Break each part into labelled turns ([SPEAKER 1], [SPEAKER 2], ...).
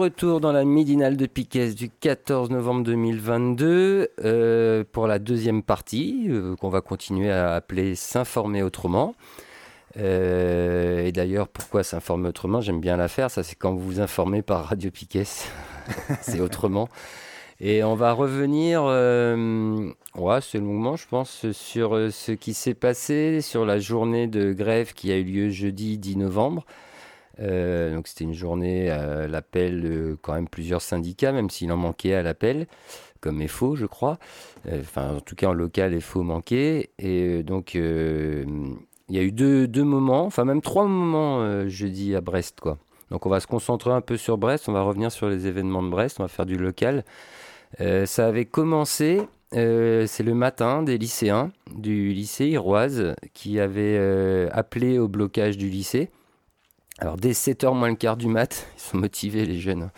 [SPEAKER 1] Retour dans la midinale de Piquet du 14 novembre 2022 euh, pour la deuxième partie euh, qu'on va continuer à appeler S'informer autrement. Euh, et d'ailleurs, pourquoi s'informer autrement? J'aime bien la faire. Ça, c'est quand vous vous informez par Radio Piquet. c'est autrement. Et on va revenir, ouais, c'est longuement, je pense, sur ce qui s'est passé sur la journée de grève qui a eu lieu jeudi 10 novembre. Euh, donc c'était une journée à l'appel de quand même plusieurs syndicats, même s'il en manquait à l'appel, comme FO, je crois. Euh, enfin, en tout cas, en local, FO manquait. Et euh, donc, il y a eu deux, deux, moments, enfin même trois moments jeudi à Brest, quoi. Donc on va se concentrer un peu sur Brest, on va revenir sur les événements de Brest, on va faire du local. ça avait commencé, c'est le matin des lycéens du lycée Iroise qui avaient appelé au blocage du lycée. Alors dès 7h moins le quart du mat, ils sont motivés les jeunes.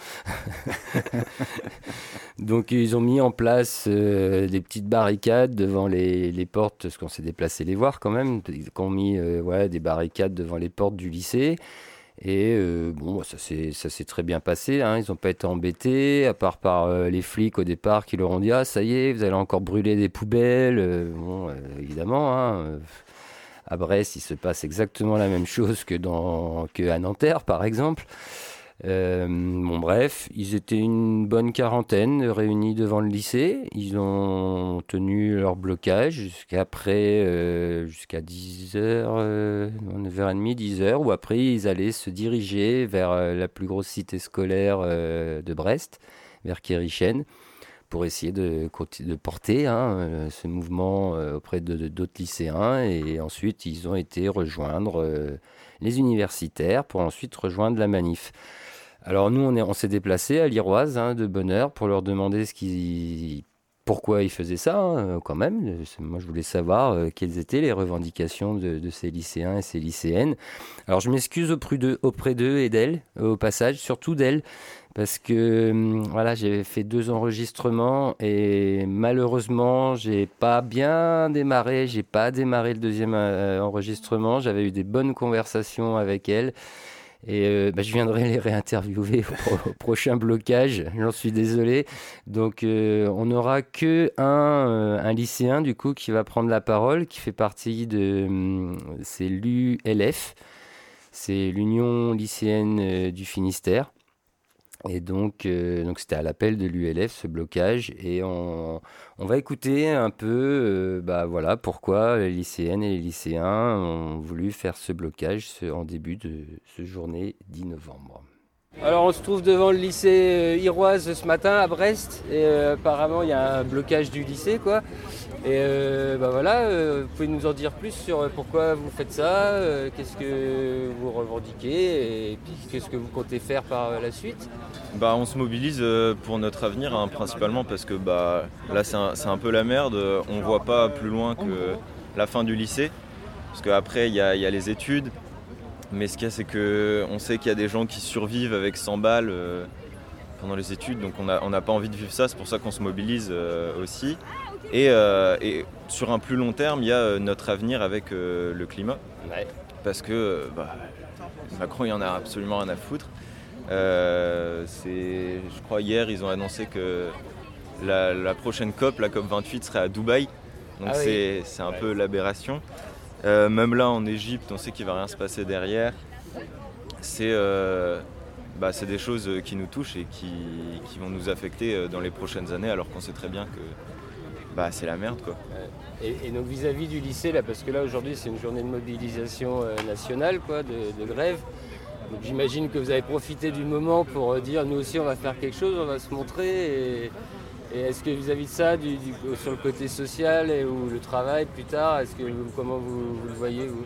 [SPEAKER 1] Donc ils ont mis en place euh, des petites barricades devant les, portes, parce qu'on s'est déplacé les voir quand même. Ils ont mis euh, ouais, des barricades devant les portes du lycée. Et euh, bon, ça s'est très bien passé. Hein. Ils n'ont pas été embêtés, à part par les flics au départ qui leur ont dit Ah, ça y est, vous allez encore brûler des poubelles. bon, évidemment, hein, à Brest, il se passe exactement la même chose que, dans, que à Nanterre, par exemple. Euh, bon, bref, ils étaient une bonne quarantaine réunis devant le lycée. Ils ont tenu leur blocage euh, jusqu'à 10h, euh, 9h30, 10h, où après ils allaient se diriger vers euh, la plus grosse cité scolaire de Brest, vers Kérichen pour essayer de, porter hein, euh, ce mouvement euh, auprès d'autres lycéens. Et ensuite, ils ont été rejoindre euh, les universitaires pour ensuite rejoindre la manif. Alors nous, on, est, on s'est déplacé à l'Iroise hein, de bonne heure pour leur demander ce qu'ils pourquoi ils faisaient ça hein, quand même. Moi, je voulais savoir quelles étaient les revendications de, ces lycéens et ces lycéennes. Alors, je m'excuse auprès d'eux et d'elles, au passage, surtout d'elles, parce que hum, voilà, j'ai fait deux enregistrements et malheureusement, j'ai pas bien démarré, j'ai pas démarré le deuxième euh, enregistrement. J'avais eu des bonnes conversations avec elles et euh, bah, je viendrai les réinterviewer au, prochain blocage. J'en suis désolé. Donc, euh, on n'aura que un, un, lycéen du coup qui va prendre la parole, qui fait partie de hum, c'est l'ULF, c'est l'Union lycéenne du Finistère. Et donc, euh, donc c'était à l'appel de l'ULF ce blocage. Et on, on, va écouter un peu, euh, bah voilà, pourquoi les lycéennes et les lycéens ont voulu faire ce blocage en début de ce journée 10 novembre. Alors on se trouve devant le lycée euh, Iroise ce matin à Brest et apparemment il y a un blocage du lycée quoi. Et bah voilà, vous pouvez nous en dire plus sur pourquoi vous faites ça, qu'est-ce que vous revendiquez et puis qu'est-ce que vous comptez faire par la suite?
[SPEAKER 2] Bah, On se mobilise euh, pour notre avenir, hein, principalement parce que bah, là, c'est un, un, peu la merde. On voit pas plus loin que la fin du lycée. Parce qu'après, il y a, les études. Mais ce qu'il y a, c'est qu'on sait qu'il y a des gens qui survivent avec 100 balles euh, pendant les études. Donc on n'a on pas envie de vivre ça. C'est pour ça qu'on se mobilise euh, aussi. Et, et, sur un plus long terme, il y a notre avenir avec le climat. Parce que bah, Macron, il y en a absolument rien à foutre. Euh, je crois hier, ils ont annoncé que la, prochaine COP, la COP 28, serait à Dubaï. Donc ah c'est un peu l'aberration. Euh, même là en Égypte, on sait qu'il va rien se passer derrière. C'est euh, bah, des choses qui nous touchent et qui, vont nous affecter dans les prochaines années, alors qu'on sait très bien que bah, c'est la merde. Quoi.
[SPEAKER 1] Et, donc vis-à-vis du lycée, là, parce que là aujourd'hui c'est une journée de mobilisation nationale, quoi, de, de grève j'imagine que vous avez profité du moment pour euh, dire nous aussi on va faire quelque chose, on va se montrer. Est-ce que vis-à-vis de ça, sur le côté social et ou le travail plus tard, est-ce que comment vous, le voyez vous?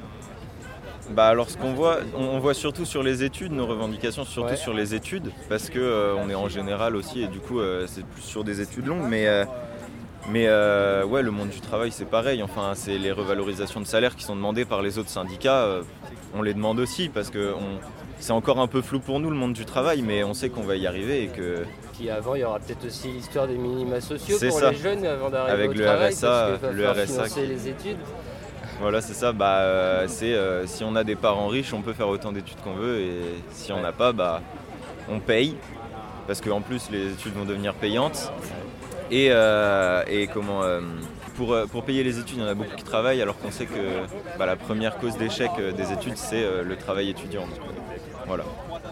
[SPEAKER 2] Bah alors ce qu'on voit, on, voit surtout sur les études, nos revendications surtout sur les études, parce que euh, on est en général aussi et du coup euh, c'est plus sur des études longues, mais euh, mais ouais le monde du travail c'est pareil, enfin c'est les revalorisations de salaire qui sont demandées par les autres syndicats, on les demande aussi parce que c'est encore un peu flou pour nous le monde du travail, mais on sait qu'on va y arriver et que.
[SPEAKER 1] Puis avant, il y aura peut-être aussi l'histoire des minima sociaux pour les jeunes avant d'arriver au le travail, RSA, parce le RSA les études.
[SPEAKER 2] Voilà, c'est ça. Bah, euh, c'est euh, si on a des parents riches, on peut faire autant d'études qu'on veut, et si on n'a pas, bah, on paye, parce qu'en plus les études vont devenir payantes. Et, euh, et comment pour, pour, payer les études, il y en a beaucoup qui travaillent, alors qu'on sait que bah, la première cause d'échec des études, c'est le travail étudiant. Voilà.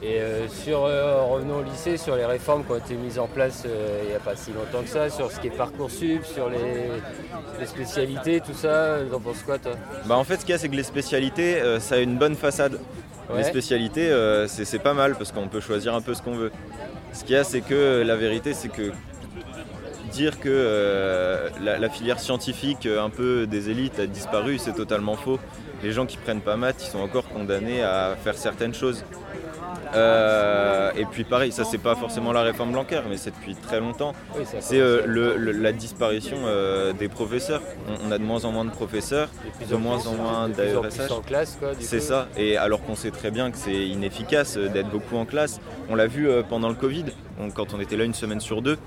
[SPEAKER 1] Et euh, sur, euh, revenons au lycée, sur les réformes qui ont été mises en place euh, il n'y a pas si longtemps que ça, sur ce qui est Parcoursup, sur les, spécialités, tout ça, t'en penses quoi toi?
[SPEAKER 2] Bah, En fait, ce qu'il y a, c'est que les spécialités, ça a une bonne façade. Les spécialités, c'est pas mal parce qu'on peut choisir un peu ce qu'on veut. Ce qu'il y a, c'est que la vérité, c'est que dire que la, filière scientifique, un peu des élites, a disparu, c'est totalement faux. Les gens qui prennent pas maths, ils sont encore condamnés à faire certaines choses. Euh, et puis pareil, ça c'est pas forcément la réforme Blanquer, mais c'est depuis très longtemps. c'est euh, la disparition euh, des professeurs. On, a de moins en moins de professeurs, de moins en moins d'AESH. C'est ça. Et alors qu'on sait très bien que c'est inefficace d'être beaucoup en classe. On l'a vu pendant le Covid, quand on était là une semaine sur deux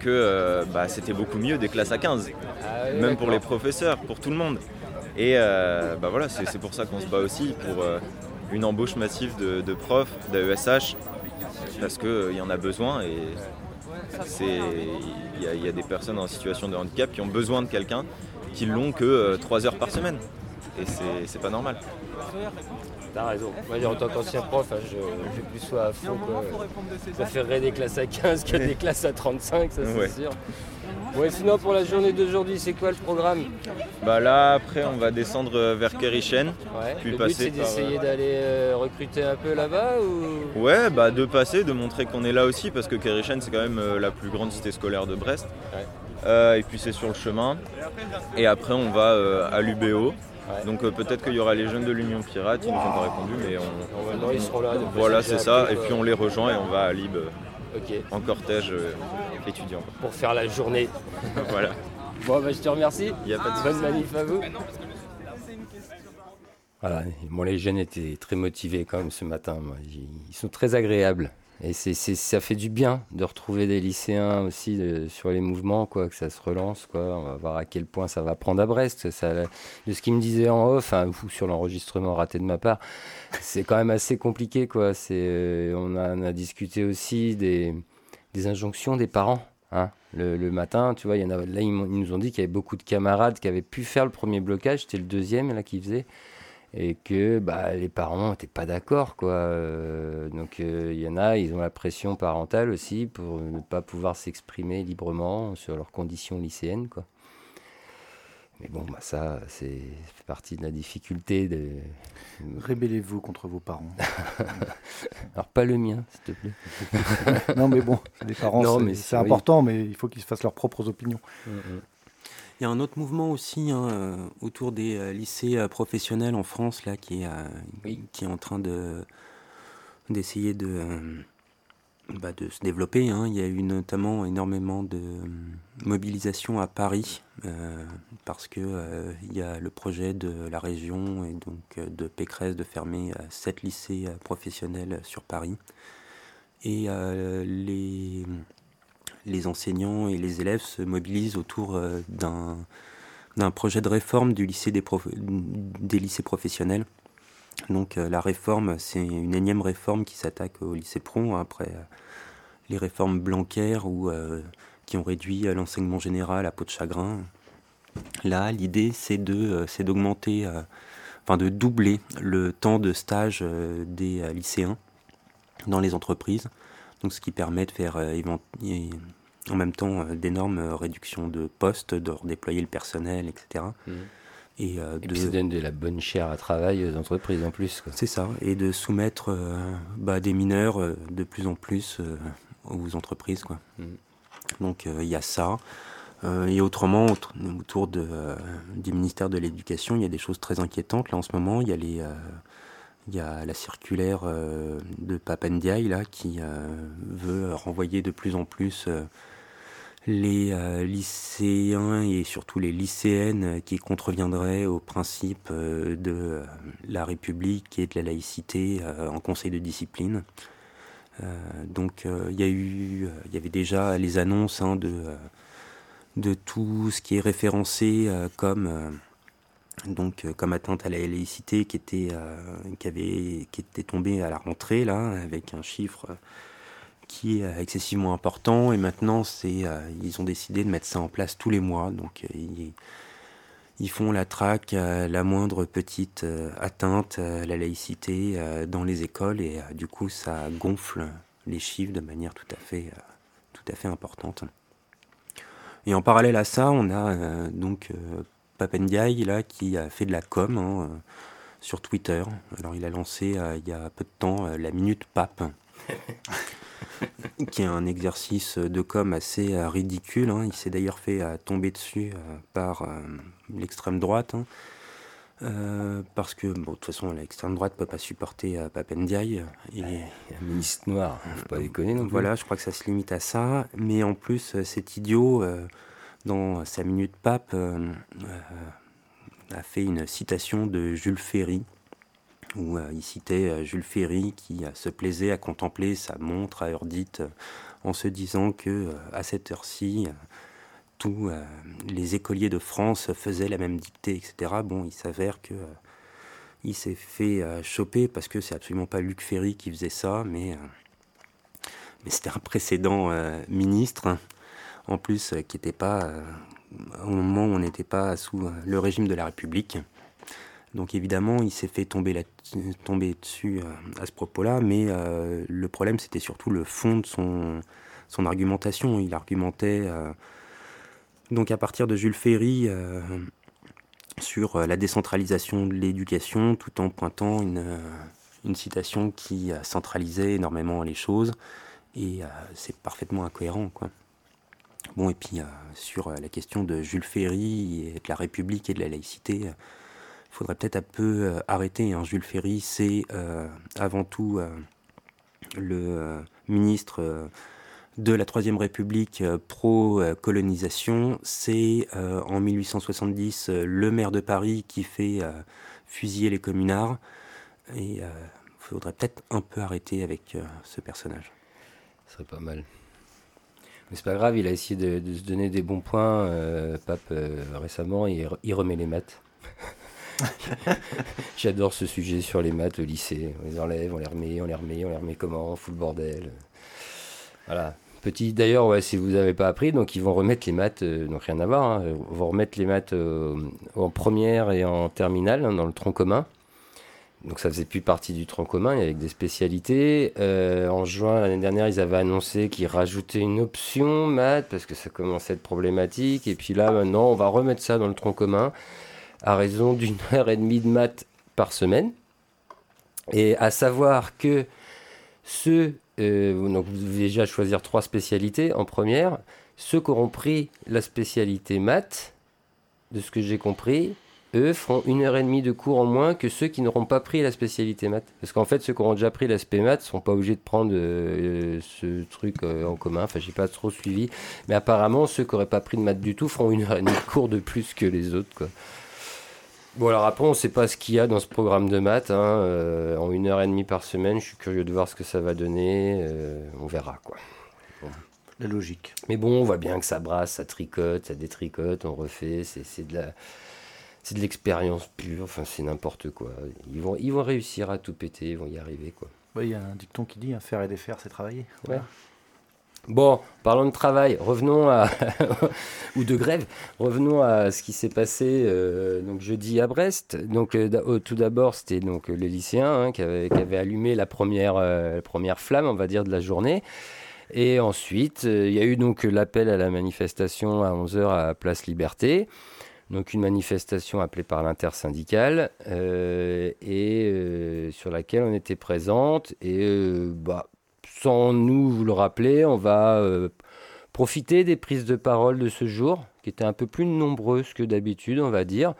[SPEAKER 2] que bah, c'était beaucoup mieux des classes à 15, ah même pour les professeurs, pour tout le monde. Et bah voilà, c'est pour ça qu'on se bat aussi pour une embauche massive de, profs, d'AESH, parce qu'il euh, y en a besoin et il y, a des personnes en situation de handicap qui ont besoin de quelqu'un qui l'ont que 3 euh, heures par semaine. Et c'est pas normal.
[SPEAKER 1] T'as raison. Moi, en tant qu'ancien prof, hein, je, je plus sois à fond. Je préférerais des classes à 15 que des classes à 35, ça c'est sûr. Ouais, sinon pour la journée d'aujourd'hui, c'est quoi le programme?
[SPEAKER 2] Bah là, après, on va descendre euh, vers Kerichen.
[SPEAKER 1] Ouais. Puis le but, c'est d'essayer euh, d'aller euh, recruter un peu là-bas ou...
[SPEAKER 2] Ouais, bah de passer, de montrer qu'on est là aussi, parce que Kerichen, c'est quand même la plus grande cité scolaire de Brest. et puis c'est sur le chemin. Et après, on va à l'UBO. Donc peut-être qu'il y aura les jeunes de l'Union Pirate, ils nous ont pas répondu, mais on.
[SPEAKER 1] ils seront là.
[SPEAKER 2] Voilà, c'est ça. Et puis on les rejoint et on va à Lib en cortège étudiant.
[SPEAKER 1] Pour faire la journée.
[SPEAKER 2] voilà.
[SPEAKER 1] Bon, bah, je te remercie.
[SPEAKER 2] Il y a pas de
[SPEAKER 1] Bonne manif à vous. Voilà, bon, les jeunes étaient très motivés quand même ce matin. Ils sont très agréables. Et c'est, ça fait du bien de retrouver des lycéens aussi sur les mouvements, quoi, que ça se relance. Quoi. On va voir à quel point ça va prendre à Brest. De ce qu'il me disait en off, hein, ou sur l'enregistrement raté de ma part, c'est quand même assez compliqué. Quoi. Euh, on, a, discuté aussi des, injonctions des parents. Hein. Le, matin, tu vois, y en a, là, ils, nous ont dit qu'il y avait beaucoup de camarades qui avaient pu faire le premier blocage. C'était le deuxième qui faisait et que bah, les parents n'étaient pas d'accord. quoi. Euh, donc euh, il y en a, ils ont la pression parentale aussi pour ne pas pouvoir s'exprimer librement sur leurs conditions lycéennes. quoi. Mais bon, bah, ça, c'est partie de la difficulté. De...
[SPEAKER 3] Rébellez-vous contre vos parents.
[SPEAKER 1] Alors, pas le mien, s'il te plaît.
[SPEAKER 3] non, mais bon, les parents, c'est important, mais il faut qu'ils se fassent leurs propres opinions. Mm, mm.
[SPEAKER 4] Il y a un autre mouvement aussi hein, euh, autour des euh, lycées euh, professionnels en France là, qui, est, qui est en train de, d'essayer de, bah, de se développer. Hein. Il y a eu notamment énormément de mobilisation à Paris parce que il y a le projet de la région et donc de Pécresse de fermer sept lycées professionnels sur Paris. Et les les enseignants et les élèves se mobilisent autour euh, d'un projet de réforme du lycée des, lycées professionnels. Donc euh, la réforme, c'est une énième réforme qui s'attaque au lycée pro, après euh, les réformes Blanquer ou qui ont réduit l'enseignement général à peau de chagrin. Là, l'idée, c'est d'augmenter, enfin de doubler le temps de stage des lycéens dans les entreprises. Donc, ce qui permet de faire en même temps euh, d'énormes euh, réductions de postes, de redéployer le personnel, etc.
[SPEAKER 1] Mmh. Et, euh, de... puis ça donne de la bonne chair à travail aux entreprises en plus.
[SPEAKER 4] C'est ça, et de soumettre bah, des mineurs de plus en plus aux entreprises. Quoi. Mmh. Donc il y a ça. et autrement, autour de, du ministère de l'Éducation, il y a des choses très inquiétantes. Là, en ce moment, il y a, les, il y a la circulaire de Papendiaï là, qui veut renvoyer de plus en plus les euh, lycéens et surtout les lycéennes qui contreviendraient au principe euh, de la République et de la laïcité euh, en conseil de discipline. donc il y a eu, il y avait déjà les annonces hein, de, de tout ce qui est référencé comme donc comme atteinte à la laïcité qui était qui avait qui était tombé à la rentrée là avec un chiffre qui est excessivement important. Et maintenant c'est euh, ils ont décidé de mettre ça en place tous les mois. Donc euh, ils, ils, font la traque la moindre petite euh, atteinte à la laïcité dans les écoles. Et du coup ça gonfle les chiffres de manière tout à fait tout à fait importante. Et en parallèle à ça on a donc Papendiaï là qui a fait de la com hein, sur Twitter. Alors il a lancé il y a peu de temps la minute pape qui est un exercice de com assez euh, ridicule. Hein. Il s'est d'ailleurs fait euh, tomber dessus euh, par l'extrême droite. Hein. parce que, bon, de toute façon, l'extrême droite ne peut pas supporter Papendiaï.
[SPEAKER 1] Et... un ministre noir, il ne faut pas déconner non plus.
[SPEAKER 4] Voilà, je crois que ça se limite à ça. Mais en plus, cet idiot, dans sa minute pape, a fait une citation de Jules Ferry, où euh, il citait euh, Jules Ferry qui euh, se plaisait à contempler sa montre à heure dite en se disant que à cette heure-ci, tous les écoliers de France faisaient la même dictée, etc. Bon, il s'avère que il s'est fait choper parce que c'est absolument pas Luc Ferry qui faisait ça, mais, c'était un précédent ministre, en plus, qui n'était pas au moment où on n'était pas sous le régime de la République. Donc évidemment, il s'est fait tomber, tomber dessus euh, à ce propos-là, mais euh, le problème, c'était surtout le fond de son, son argumentation. Il argumentait euh, donc à partir de Jules Ferry sur la décentralisation de l'éducation, tout en pointant une, une citation qui centralisait énormément les choses, et c'est parfaitement incohérent. Quoi. Bon, et puis sur la question de Jules Ferry et de la République et de la laïcité, faudrait peut-être un peu euh, arrêter. Hein. Jules Ferry, c'est euh, avant tout euh, le ministre de la Troisième République pro-colonisation. C'est en 1870 le maire de Paris qui fait fusiller les communards. Il faudrait peut-être un peu arrêter avec ce personnage.
[SPEAKER 1] Ce serait pas mal. Mais c'est pas grave, il a essayé de, se donner des bons points, Pape, récemment, il remet les maths. J'adore ce sujet sur les maths au lycée. On les enlève, on les remet, on les remet, on les remet comment? On fout le bordel. Voilà. Petit, d'ailleurs, si vous n'avez pas appris, donc ils vont remettre les maths, euh, donc rien à voir, hein, vont remettre les maths euh, en première et en terminale hein, dans le tronc commun. Donc ça faisait plus partie du tronc commun, avec des spécialités. Euh, en juin l'année dernière, ils avaient annoncé qu'ils rajoutaient une option maths parce que ça commençait à être problématique. Et puis là, maintenant, on va remettre ça dans le tronc commun à raison d'une heure et demie de maths par semaine. Et à savoir que ceux, euh, donc vous devez déjà choisir trois spécialités en première, ceux qui auront pris la spécialité maths, de ce que j'ai compris, eux feront une heure et demie de cours en moins que ceux qui n'auront pas pris la spécialité maths. Parce qu'en fait, ceux qui auront déjà pris l'aspect maths sont pas obligés de prendre euh, ce truc euh, en commun. Enfin, j'ai pas trop suivi. Mais apparemment, ceux qui n'auraient pas pris de maths du tout feront une heure et demie de cours de plus que les autres. Bon, alors après, on ne sait pas ce qu'il y a dans ce programme de maths. Hein, euh, en une heure et demie par semaine, je suis curieux de voir ce que ça va donner. Euh, on verra, quoi.
[SPEAKER 3] La logique.
[SPEAKER 1] Mais bon, on voit bien que ça brasse, ça tricote, ça détricote, on refait. C'est de la. C'est de l'expérience pure, enfin c'est n'importe quoi. Ils vont, ils vont réussir à tout péter, ils vont y arriver quoi.
[SPEAKER 3] Il y a un dicton qui dit hein, faire et défaire, c'est travailler.
[SPEAKER 1] Ouais. Bon, parlons de travail, revenons à ou de grève, revenons à ce qui s'est passé euh, donc jeudi à Brest. Donc euh, tout d'abord, c'était donc les lycéens hein, qui, avaient, allumé la première euh, première flamme, on va dire, de la journée. Et ensuite, il y a eu donc l'appel à la manifestation à 11h à Place Liberté. Donc une manifestation appelée par l'intersyndicale et sur laquelle on était présente et bah sans nous vous le rappeler, on va euh, profiter des prises de parole de ce jour, qui étaient un peu plus nombreuses que d'habitude, on va dire.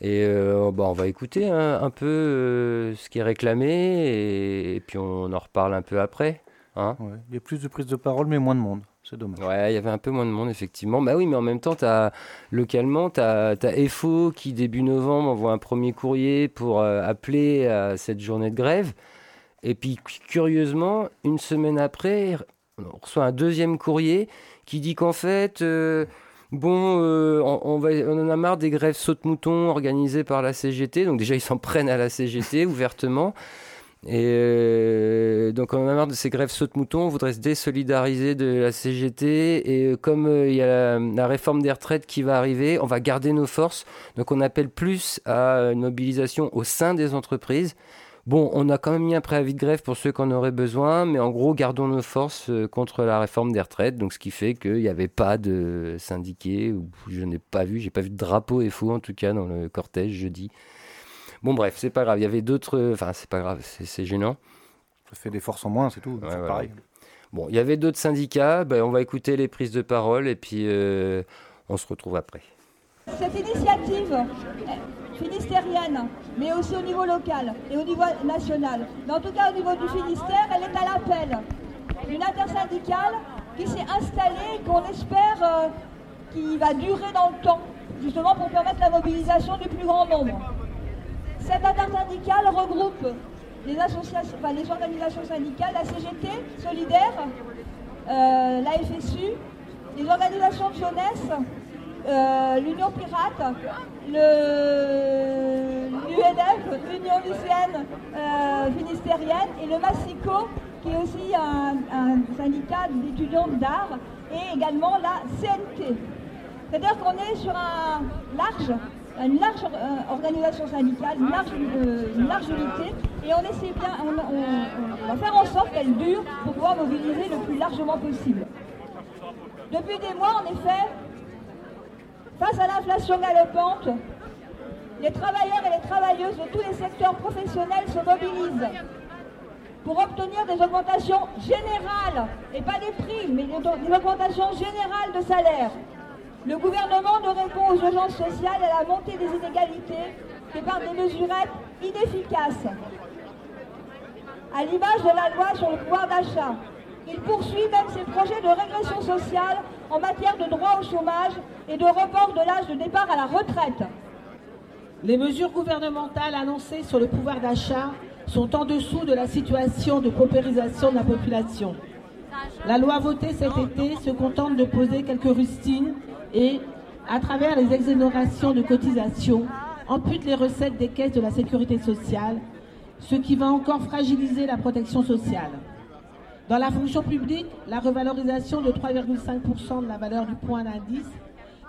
[SPEAKER 1] Et euh, on va écouter un peu euh, ce qui est réclamé et, puis on en reparle un peu après. Hein.
[SPEAKER 3] il y a plus de prises de parole, mais moins de monde. C'est dommage.
[SPEAKER 1] Ouais, il y avait un peu moins de monde, effectivement. Bah oui, mais en même temps, as, localement, tu as, FO qui, début novembre, envoie un premier courrier pour appeler à cette journée de grève. Et puis, curieusement, une semaine après, on reçoit un deuxième courrier qui dit qu'en fait, euh, bon, euh, on, en a marre des grèves saute-mouton organisées par la CGT. Donc déjà, ils s'en prennent à la CGT ouvertement. Et euh, donc on en a marre de ces grèves saute-mouton, on voudrait se désolidariser de la CGT et comme il y a la, réforme des retraites qui va arriver, on va garder nos forces. Donc on appelle plus à une mobilisation au sein des entreprises Bon, on a quand même mis un préavis de grève pour ceux qui en auraient besoin, mais en gros, gardons nos forces euh, contre la réforme des retraites. Donc, ce qui fait qu'il n'y avait pas de syndiqués, ou je n'ai pas vu, j'ai pas vu de drapeau et fou en tout cas dans le cortège jeudi. Bon, bref, c'est pas grave. Il y avait d'autres. Enfin, c'est pas grave, c'est gênant.
[SPEAKER 3] Ça fait des forces en moins, c'est tout. c'est pareil.
[SPEAKER 1] Bon, il y avait d'autres syndicats. Ben, on va écouter les prises de parole et puis euh, on se retrouve après.
[SPEAKER 5] Cette initiative finistérienne, mais aussi au niveau local et au niveau national, mais en tout cas au niveau du Finistère, elle est à l'appel d'une intersyndicale qui s'est installée, qu'on espère euh, qui va durer dans le temps, justement pour permettre la mobilisation du plus grand nombre. Cette intersyndicale regroupe les organisations syndicales, la CGT, Solidaire, euh, la FSU, les organisations de jeunesse, euh, l'Union Pirate, l'UNF, l'Union lycéenne euh, finistérienne, et le Massico, qui est aussi un, syndicat d'étudiants d'art, et également la CNT. C'est-à-dire qu'on est sur un large, une large euh, organisation syndicale, une large, unité, et on essaie bien, on va faire en sorte qu'elle dure pour pouvoir mobiliser le plus largement possible. Depuis des mois, en effet, Face à l'inflation galopante, les travailleurs et les travailleuses de tous les secteurs professionnels se mobilisent pour obtenir des augmentations générales, et pas des prix, mais des augmentations générales de salaire. Le gouvernement ne répond aux urgences sociales et à la montée des inégalités que par des mesurettes inefficaces. À l'image de la loi sur le pouvoir d'achat, il poursuit même ses projets de régression sociale en matière de droit au chômage et de report de l'âge de départ à la retraite.
[SPEAKER 6] Les mesures gouvernementales annoncées sur le pouvoir d'achat sont en dessous de la situation de paupérisation de la population. La loi votée cet été se contente de poser quelques rustines et, à travers les exonérations de cotisations, ampute les recettes des caisses de la sécurité sociale, ce qui va encore fragiliser la protection sociale. Dans la fonction publique, la revalorisation de 3,5% de la valeur du point d'indice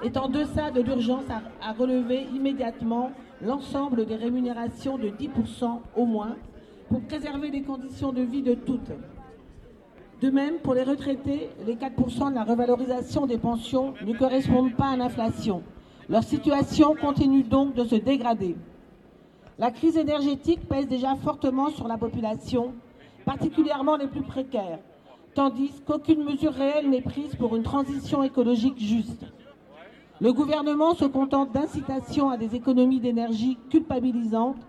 [SPEAKER 6] est en deçà de l'urgence à, relever immédiatement l'ensemble des rémunérations de 10% au moins pour préserver les conditions de vie de toutes. De même, pour les retraités, les 4% de la revalorisation des pensions ne correspondent pas à l'inflation. Leur situation continue donc de se dégrader. La crise énergétique pèse déjà fortement sur la population particulièrement les plus précaires, tandis qu'aucune mesure réelle n'est prise pour une transition écologique juste. Le gouvernement se contente d'incitations à des économies d'énergie culpabilisantes,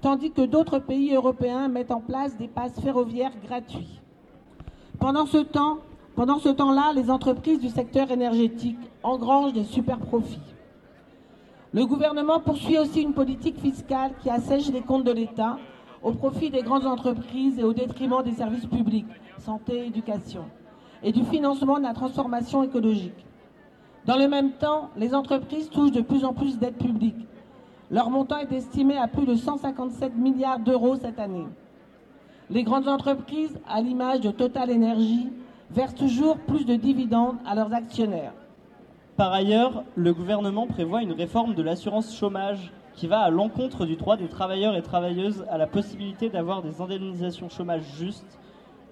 [SPEAKER 6] tandis que d'autres pays européens mettent en place des passes ferroviaires gratuits. Pendant ce temps, pendant ce temps-là, les entreprises du secteur énergétique engrangent des super profits. Le gouvernement poursuit aussi une politique fiscale qui assèche les comptes de l'État au profit des grandes entreprises et au détriment des services publics, santé, éducation, et du financement de la transformation écologique. Dans le même temps, les entreprises touchent de plus en plus d'aides publiques. Leur montant est estimé à plus de 157 milliards d'euros cette année. Les grandes entreprises, à l'image de Total Energy, versent toujours plus de dividendes à leurs actionnaires.
[SPEAKER 7] Par ailleurs, le gouvernement prévoit une réforme de l'assurance chômage qui va à l'encontre du droit des travailleurs et travailleuses à la possibilité d'avoir des indemnisations chômage justes,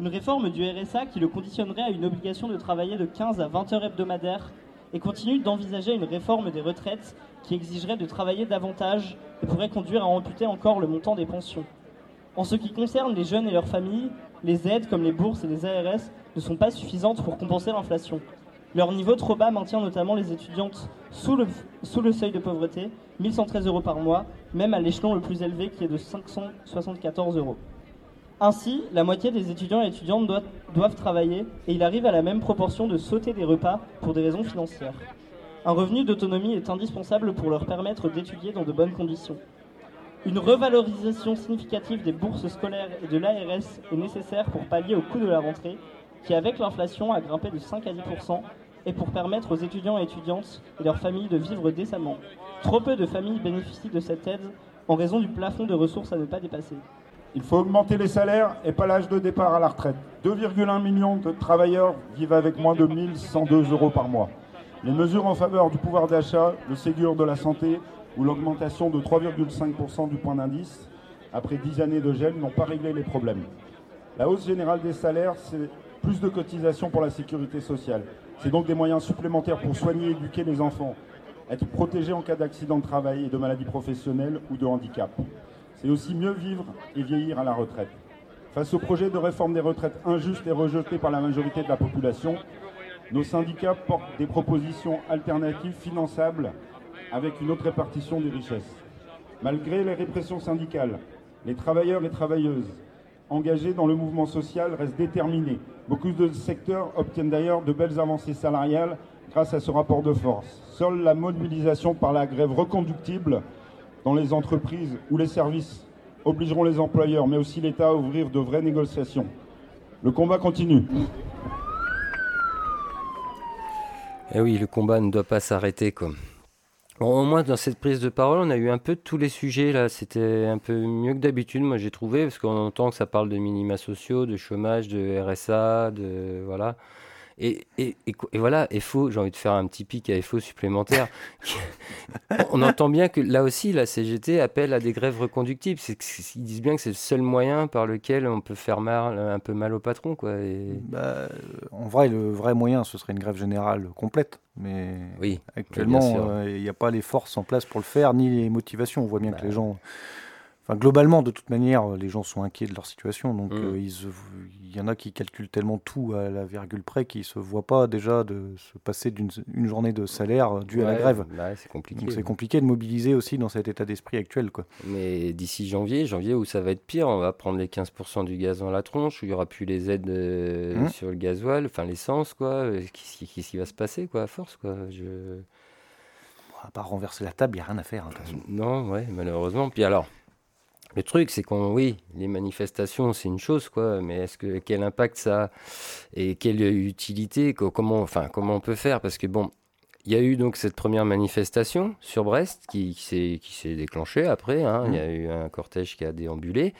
[SPEAKER 7] une réforme du RSA qui le conditionnerait à une obligation de travailler de 15 à 20 heures hebdomadaires et continue d'envisager une réforme des retraites qui exigerait de travailler davantage et pourrait conduire à amputer encore le montant des pensions. En ce qui concerne les jeunes et leurs familles, les aides comme les bourses et les ARS ne sont pas suffisantes pour compenser l'inflation. Leur niveau trop bas maintient notamment les étudiantes sous le, seuil de pauvreté, 1113 euros par mois, même à l'échelon le plus élevé qui est de 574 euros. Ainsi, la moitié des étudiants et étudiantes doivent, doivent travailler et il arrive à la même proportion de sauter des repas pour des raisons financières. Un revenu d'autonomie est indispensable pour leur permettre d'étudier dans de bonnes conditions. Une revalorisation significative des bourses scolaires et de l'ARS est nécessaire pour pallier au coût de la rentrée, qui avec l'inflation a grimpé de 5 à 10 et pour permettre aux étudiants et étudiantes et leurs familles de vivre décemment. Trop peu de familles bénéficient de cette aide en raison du plafond de ressources à ne pas dépasser.
[SPEAKER 8] Il faut augmenter les salaires et pas l'âge de départ à la retraite. 2,1 millions de travailleurs vivent avec moins de 1102 euros par mois. Les mesures en faveur du pouvoir d'achat, le Ségur de la santé ou l'augmentation de 3,5% du point d'indice après 10 années de gel n'ont pas réglé les problèmes. La hausse générale des salaires, c'est plus de cotisations pour la sécurité sociale. C'est donc des moyens supplémentaires pour soigner et éduquer les enfants, être protégés en cas d'accident de travail et de maladie professionnelle ou de handicap. C'est aussi mieux vivre et vieillir à la retraite. Face au projet de réforme des retraites injuste et rejeté par la majorité de la population, nos syndicats portent des propositions alternatives finançables avec une autre répartition des richesses. Malgré les répressions syndicales, les travailleurs et travailleuses engagés dans le mouvement social restent déterminés. Beaucoup de secteurs obtiennent d'ailleurs de belles avancées salariales grâce à ce rapport de force. Seule la mobilisation par la grève reconductible dans les entreprises ou les services obligeront les employeurs, mais aussi l'État à ouvrir de vraies négociations. Le combat continue.
[SPEAKER 1] Eh oui, le combat ne doit pas s'arrêter comme au moins dans cette prise de parole, on a eu un peu tous les sujets là. C'était un peu mieux que d'habitude, moi j'ai trouvé, parce qu'on entend que ça parle de minima sociaux, de chômage, de RSA, de voilà. Et, et, et, voilà, FO, j'ai envie de faire un petit pic à FO supplémentaire. on entend bien que là aussi, la CGT appelle à des grèves reconductibles. Ils disent bien que c'est le seul moyen par lequel on peut faire mal, un peu mal au patron. Quoi,
[SPEAKER 3] bah, en vrai, le vrai moyen, ce serait une grève générale complète. Mais
[SPEAKER 1] oui,
[SPEAKER 3] actuellement, euh, il n'y a pas les forces en place pour le faire, ni les motivations. On voit bien que bah les gens Enfin, globalement, de toute manière, les gens sont inquiets de leur situation. Donc, mmh. euh, il y en a qui calculent tellement tout à la virgule près qu'ils ne se voient pas déjà de se passer d'une journée de salaire due à la grève.
[SPEAKER 1] Bah c'est compliqué.
[SPEAKER 3] Donc, c'est compliqué de mobiliser aussi dans cet état d'esprit actuel. Quoi.
[SPEAKER 1] Mais d'ici janvier, janvier où ça va être pire, on va prendre les 15% du gaz dans la tronche, où il n'y aura plus les aides euh, mmh. sur le gasoil, enfin l'essence, quoi. Euh, qu'est-ce qui va se passer, quoi, à force, quoi Je...
[SPEAKER 3] à part renverser la table, il n'y a rien à faire. Hein,
[SPEAKER 1] non, ouais, malheureusement. Puis alors, le truc, c'est qu'on, oui, les manifestations, c'est une chose, quoi, mais est-ce que quel impact ça a et quelle utilité, comment, enfin, comment on peut faire? Parce que bon, il y a eu donc cette première manifestation sur Brest qui, qui s'est déclenchée après. Hein. Il y a mmh. eu un cortège qui a déambulé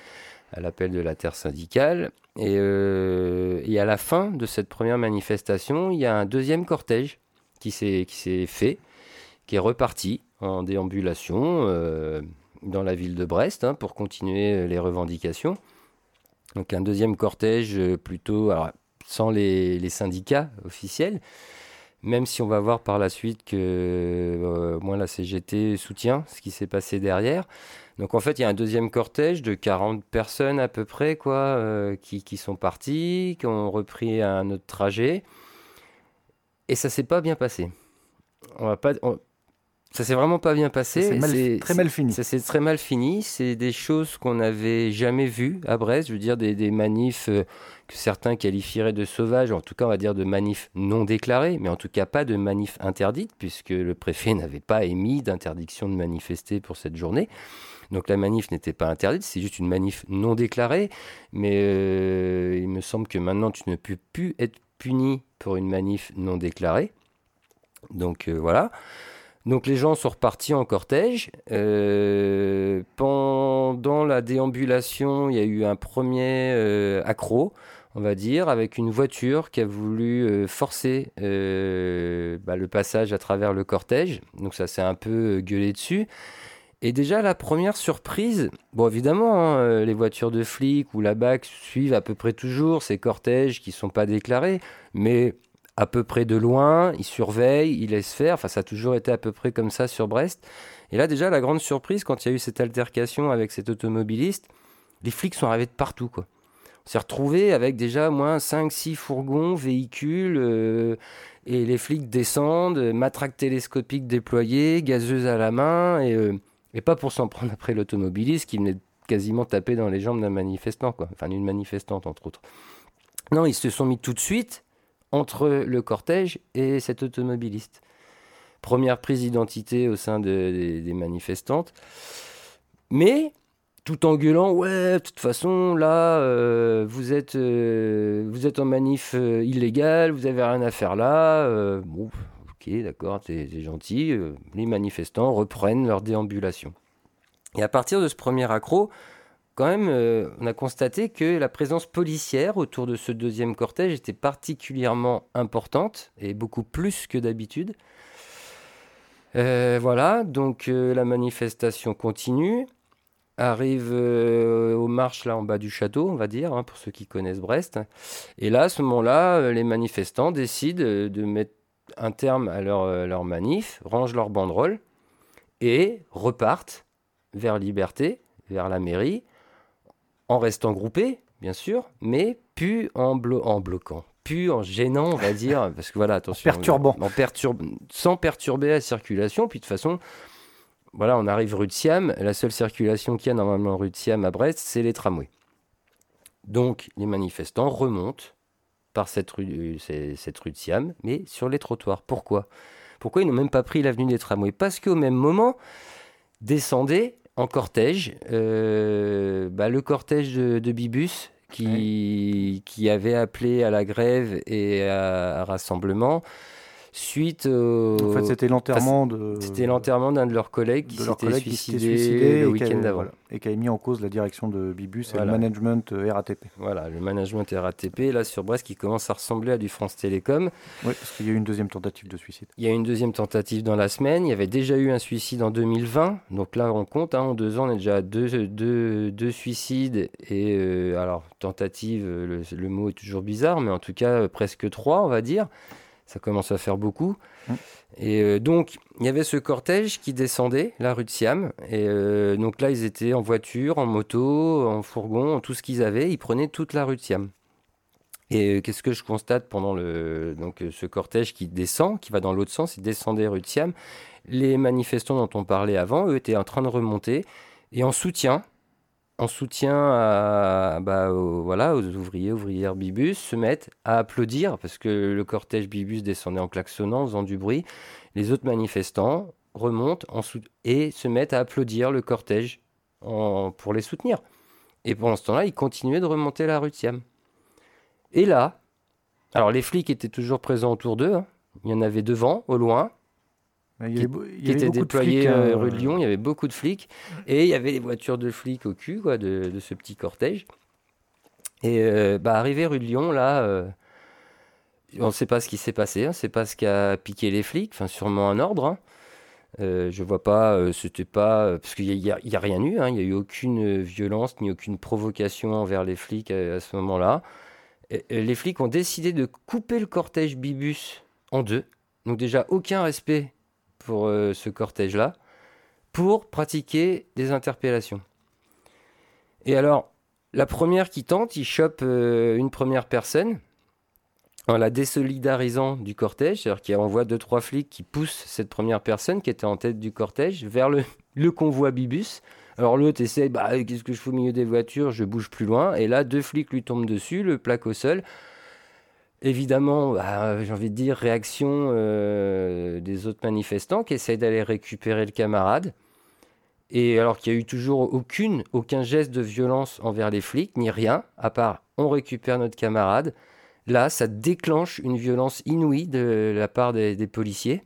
[SPEAKER 1] à l'appel de la terre syndicale. Et, euh, et, à la fin de cette première manifestation, il y a un deuxième cortège qui s'est fait, qui est reparti en déambulation. Euh, dans la ville de Brest hein, pour continuer euh, les revendications. Donc un deuxième cortège euh, plutôt sans les, syndicats officiels, même si on va voir par la suite que euh, moins la CGT soutient ce qui s'est passé derrière. Donc en fait, il y a un deuxième cortège de 40 personnes à peu près quoi, qui, qui, sont partis, qui ont repris un autre trajet. Et ça s'est pas bien passé. On va pas, ça s'est vraiment pas bien passé.
[SPEAKER 3] C'est très mal fini.
[SPEAKER 1] Ça s'est très mal fini. C'est des choses qu'on n'avait jamais vues à Brest. Je veux dire, des, manifs euh, que certains qualifieraient de sauvages, en tout cas, on va dire de manifs non déclarés, mais en tout cas pas de manifs interdites, puisque le préfet n'avait pas émis d'interdiction de manifester pour cette journée. Donc la manif n'était pas interdite, c'est juste une manif non déclarée. Mais euh, il me semble que maintenant, tu ne peux plus être puni pour une manif non déclarée. Donc euh, voilà. Donc les gens sont repartis en cortège. Euh, pendant la déambulation, il y a eu un premier euh, accro, on va dire, avec une voiture qui a voulu euh, forcer bah, le passage à travers le cortège. Donc ça s'est un peu gueulé dessus. Et déjà la première surprise, bon évidemment, hein, les voitures de flics ou la BAC suivent à peu près toujours ces cortèges qui ne sont pas déclarés, mais à peu près de loin, il surveille, il laisse faire. Enfin, ça a toujours été à peu près comme ça sur Brest. Et là, déjà, la grande surprise, quand il y a eu cette altercation avec cet automobiliste, les flics sont arrivés de partout, quoi. On s'est retrouvé avec déjà moins 5-6 fourgons, véhicules, euh, et les flics descendent, matraque télescopique déployée, gazeuse à la main, et, euh, et pas pour s'en prendre après l'automobiliste qui venait quasiment taper dans les jambes d'un manifestant, quoi. enfin d'une manifestante entre autres. Non, ils se sont mis tout de suite entre le cortège et cet automobiliste. Première prise d'identité au sein des manifestantes. Mais tout en gueulant ouais de toute façon là euh, vous êtes euh, vous êtes en manif euh, illégal vous avez rien à faire là bon ok d'accord c'est gentil les manifestants reprennent leur déambulation et à partir de ce premier accro quand même on a constaté que la présence policière autour de ce deuxième cortège était particulièrement importante et beaucoup plus que d'habitude. Voilà donc la manifestation continue. Arrive euh, aux marches là en bas du château, on va dire, hein, pour ceux qui connaissent Brest. Et là, à ce moment-là, euh, les manifestants décident euh, de mettre un terme à leur, leur manif, rangent leur banderole et repartent vers Liberté, vers la mairie, en restant groupés, bien sûr, mais plus en, en bloquant, plus en gênant, on va dire, parce que voilà, attention.
[SPEAKER 3] Perturbant.
[SPEAKER 1] En sans perturber la circulation, puis de toute façon, voilà, on arrive rue de Siam. La seule circulation qu'il y a normalement rue de Siam à Brest, c'est les tramways. Donc les manifestants remontent par cette rue, cette rue de Siam, mais sur les trottoirs. Pourquoi? Pourquoi ils n'ont même pas pris l'avenue des tramways? Parce qu'au même moment, descendait en cortège euh, bah, le cortège de, Bibus qui, qui avait appelé à la grève et à rassemblement suite
[SPEAKER 3] En fait, c'était l'enterrement de.
[SPEAKER 1] C'était l'enterrement d'un de leurs collègues qui s'était suicidé, le week-end d'avant.
[SPEAKER 3] et qui a mis en cause la direction de Bibus et le management euh, RATP.
[SPEAKER 1] Voilà, le management RATP, là sur Brest, qui commence à ressembler à du France Télécom.
[SPEAKER 3] Oui, parce qu'il y a eu une deuxième tentative de suicide.
[SPEAKER 1] Il y a eu une deuxième tentative dans la semaine. Il y avait déjà eu un suicide en 2020. Donc là, on compte, hein, en deux ans, on est déjà à deux, deux, deux suicides. Et euh, alors, tentative, le, le, mot est toujours bizarre, mais en tout cas, presque trois, on va dire. Ça commence à faire beaucoup. Mmh. Et euh, donc, il y avait ce cortège qui descendait la rue de Siam. Et euh, donc là, ils étaient en voiture, en moto, en fourgon, en tout ce qu'ils avaient. Ils prenaient toute la rue de Siam. Et euh, qu'est-ce que je constate pendant le, donc, ce cortège qui descend, qui va dans l'autre sens, il descendait rue de Siam. Les manifestants dont on parlait avant, eux, étaient en train de remonter. Et en soutien, en soutien à, bah, aux, voilà, aux ouvriers, ouvrières Bibus, se mettent à applaudir parce que le cortège Bibus descendait en klaxonnant, en faisant du bruit. Les autres manifestants remontent en et se mettent à applaudir le cortège pour les soutenir. Et pendant ce temps-là, ils continuaient de remonter la rue de. Et là, alors les flics étaient toujours présents autour d'eux. Hein. Il y en avait devant, au loin, il y qui, était déployé euh, rue de Lyon. Il y avait beaucoup de flics et il y avait les voitures de flics au cul quoi, de, ce petit cortège. Et euh, bah, arrivé rue de Lyon, là, euh, on ne sait pas ce qui s'est passé. Hein, c'est pas ce qui a piqué les flics. Enfin, sûrement un ordre. Hein. Euh, je vois pas, c'était pas parce qu'il n'y a, a, rien eu. Hein. il n'y a eu aucune violence ni aucune provocation envers les flics à, ce moment-là. les flics ont décidé de couper le cortège Bibus en deux. Donc déjà aucun respect pour euh, ce cortège-là pour pratiquer des interpellations. Et alors, la première qui tente, il chope euh, une première personne en la désolidarisant du cortège, c'est-à-dire qu'il envoie deux, trois flics qui poussent cette première personne qui était en tête du cortège vers le, convoi Bibus. Alors l'autre essaie, bah, qu'est-ce que je fais au milieu des voitures, je bouge plus loin, et là, deux flics lui tombent dessus, le plaque au sol. Évidemment, bah, j'ai envie de dire, réaction euh, des autres manifestants qui essayent d'aller récupérer le camarade. Et alors qu'il n'y a eu toujours aucune, aucun geste de violence envers les flics, ni rien, à part on récupère notre camarade. Là, ça déclenche une violence inouïe de la part des, des policiers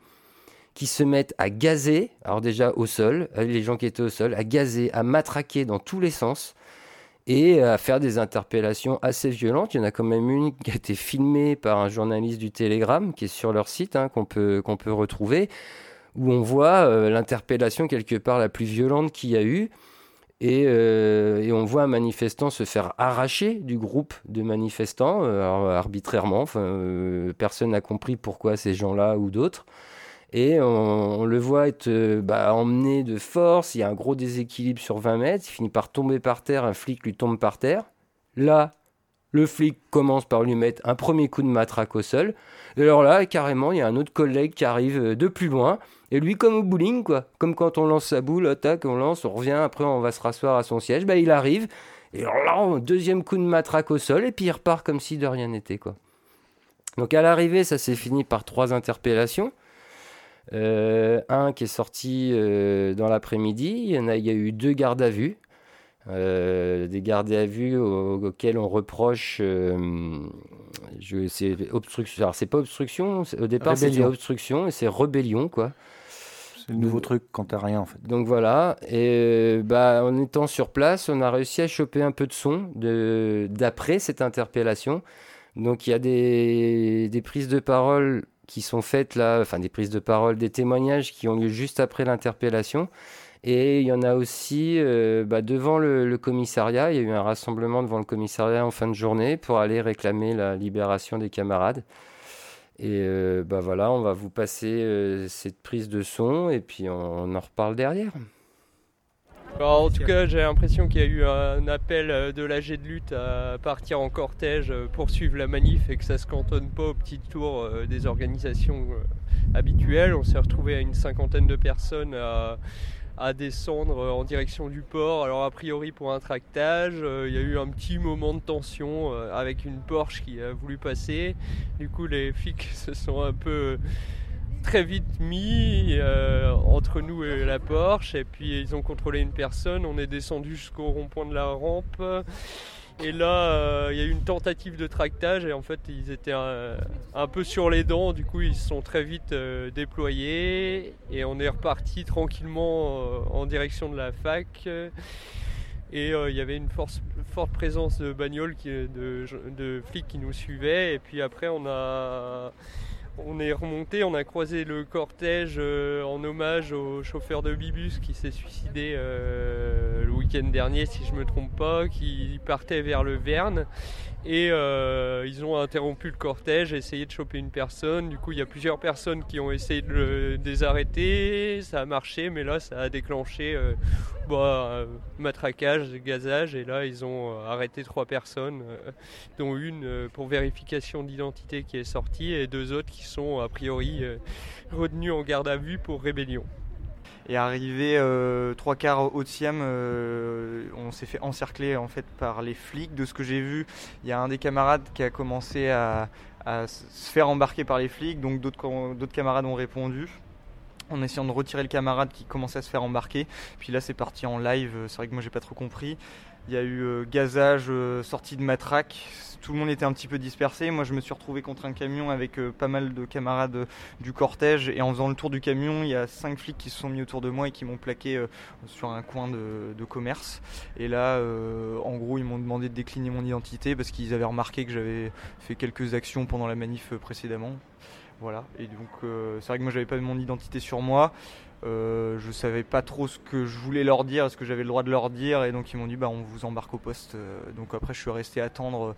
[SPEAKER 1] qui se mettent à gazer, alors déjà au sol, les gens qui étaient au sol, à gazer, à matraquer dans tous les sens et à faire des interpellations assez violentes. Il y en a quand même une qui a été filmée par un journaliste du Télégramme qui est sur leur site, hein, qu'on peut, qu'on peut retrouver, où on voit euh, l'interpellation quelque part la plus violente qu'il y a eu. Et, euh, et, on voit un manifestant se faire arracher du groupe de manifestants euh, arbitrairement. Personne n'a compris pourquoi ces gens-là ou d'autres. Et on, le voit être euh, bah, emmené de force. Il y a un gros déséquilibre sur 20 mètres. Il finit par tomber par terre. Un flic lui tombe par terre. Là, Le flic commence par lui mettre un premier coup de matraque au sol. Et alors là, carrément, il y a un autre collègue qui arrive euh, de plus loin. Et lui, comme au bowling, quoi. Comme quand on lance sa boule, tac, on lance, on revient, après on va se rasseoir à son siège. Bah, il arrive. Et alors là, deuxième coup de matraque au sol. Et puis il repart comme si de rien n'était, quoi. Donc à l'arrivée, ça s'est fini par trois interpellations. Euh, un qui est sorti euh, dans l'après-midi. Il y en a, il y a eu deux gardes à vue. Euh, des gardes à vue auxquels on reproche. c'est obstruction. Alors c'est pas obstruction. Au départ, c'était obstruction et c'est rébellion, quoi.
[SPEAKER 3] C'est le nouveau truc quand t'as rien en fait.
[SPEAKER 1] Donc voilà, et bah, en étant sur place, on a réussi à choper un peu de son d'après cette interpellation. Donc il y a des, des, prises de parole qui sont faites là, enfin des prises de parole, des témoignages qui ont lieu juste après l'interpellation. Et il y en a aussi euh, bah, devant le, commissariat. Il y a eu un rassemblement devant le commissariat en fin de journée pour aller réclamer la libération des camarades. Et euh, bah voilà, on va vous passer euh, cette prise de son et puis on en reparle derrière
[SPEAKER 9] en tout cas, j'ai l'impression qu'il y a eu un appel euh, de l'AG de lutte à partir en cortège euh, pour suivre la manif et que ça ne se cantonne pas au petit tour euh, des organisations habituelles. On s'est retrouvé à une cinquantaine de personnes à, descendre en direction du port. Alors a priori pour un tractage, il y a eu un petit moment de tension avec une Porsche qui a voulu passer. Du coup les flics se sont un peu très vite mis euh, entre nous et la Porsche et puis ils ont contrôlé une personne. On est descendu jusqu'au rond-point de la rampe. Et là, euh, il y a eu une tentative de tractage et en fait, ils étaient un, peu sur les dents. Du coup, ils se sont très vite euh, déployés et on est reparti tranquillement en direction de la fac. Et il y avait une forte présence de bagnoles, de, flics qui nous suivaient. Et puis après, on a on est remonté, on a croisé le cortège euh, en hommage au chauffeur de Bibus qui s'est suicidé euh, le week-end dernier, si je ne me trompe pas, qui partait vers le Verne. Et euh, ils ont interrompu le cortège, essayé de choper une personne. Du coup, il y a plusieurs personnes qui ont essayé de, le, désarrêter. Ça a marché, mais là, ça a déclenché bah, matraquage, gazage. Et là, ils ont arrêté trois personnes, dont une pour vérification d'identité qui est sortie et deux autres qui sont a priori retenues en garde à vue pour rébellion.
[SPEAKER 10] Et arrivé euh, trois quarts au Siam, euh, on s'est fait encercler en fait par les flics. De ce que j'ai vu, il y a un des camarades qui a commencé à, se faire embarquer par les flics, donc d'autres camarades ont répondu en essayant de retirer le camarade qui commençait à se faire embarquer. Puis là, c'est parti en live. C'est vrai que moi, j'ai pas trop compris. Il y a eu euh, gazage, sortie de matraque tout le monde était un petit peu dispersé. Moi, je me suis retrouvé contre un camion avec euh, pas mal de camarades euh, du cortège. Et en faisant le tour du camion, il y a cinq flics qui se sont mis autour de moi et qui m'ont plaqué euh, sur un coin de, commerce. Et là, en gros, ils m'ont demandé de décliner mon identité parce qu'ils avaient remarqué que j'avais fait quelques actions pendant la manif précédemment. Voilà. Et donc, c'est vrai que moi, j'avais pas mon identité sur moi. Euh, je savais pas trop ce que je voulais leur dire, ce que j'avais le droit de leur dire, et donc ils m'ont dit bah on vous embarque au poste. donc après je suis resté attendre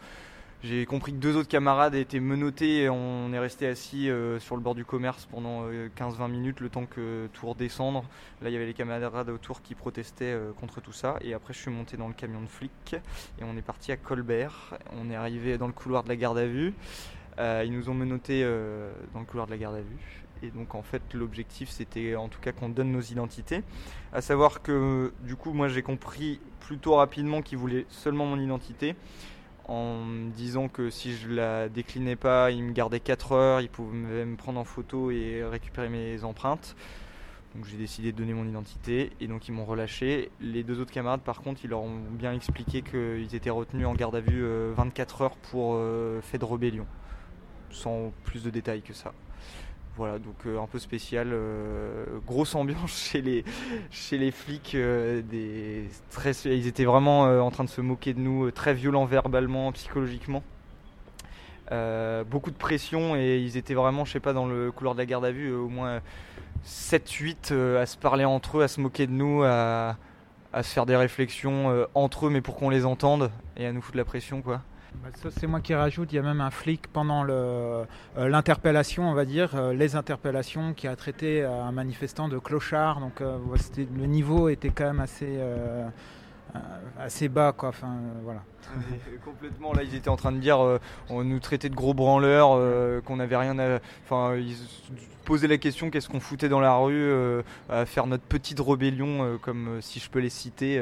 [SPEAKER 10] j'ai compris que deux autres camarades étaient menottés et on est resté assis euh, sur le bord du commerce pendant 15-20 euh, minutes le temps que tout redescendre. Là, il y avait les camarades autour qui protestaient euh, contre tout ça. Et après, je suis monté dans le camion de flics et on est parti à Colbert. On est arrivé dans le couloir de la garde à vue. Ils nous ont menottés dans le couloir de la garde à vue. Et donc en fait l'objectif c'était en tout cas qu'on donne nos identités. À savoir que du coup moi j'ai compris plutôt rapidement qu'ils voulaient seulement mon identité en me disant que si je la déclinais pas, il me gardait 4 heures, il pouvait me prendre en photo et récupérer mes empreintes. Donc j'ai décidé de donner mon identité et donc ils m'ont relâché. Les deux autres camarades par contre ils leur ont bien expliqué qu'ils étaient retenus en garde à vue 24 euh, heures pour euh, fait de rébellion. Sans plus de détails que ça. Voilà, donc euh, un peu spécial. Euh, grosse ambiance chez les, chez les flics. Euh, ils étaient vraiment en train de se moquer de nous, très violents verbalement, psychologiquement. beaucoup de pression et ils étaient vraiment, je sais pas, dans le couloir de la garde à vue, au moins 7-8 à se parler entre eux, à se moquer de nous, à, à se faire des réflexions entre eux, mais pour qu'on les entende et à nous foutre la pression, quoi.
[SPEAKER 11] Bah, c'est moi qui rajoute. Il y a même un flic pendant euh, l'interpellation, on va dire, euh, les interpellations, qui a traité un manifestant de clochard. Donc, euh, le niveau était quand même assez, assez bas, quoi. Enfin, voilà.
[SPEAKER 10] complètement, là, ils étaient en train de dire, on nous traitait de gros branleurs, qu'on n'avait rien à. Enfin, ils posaient la question qu'est-ce qu'on foutait dans la rue, à faire notre petite rébellion, comme si je peux les citer.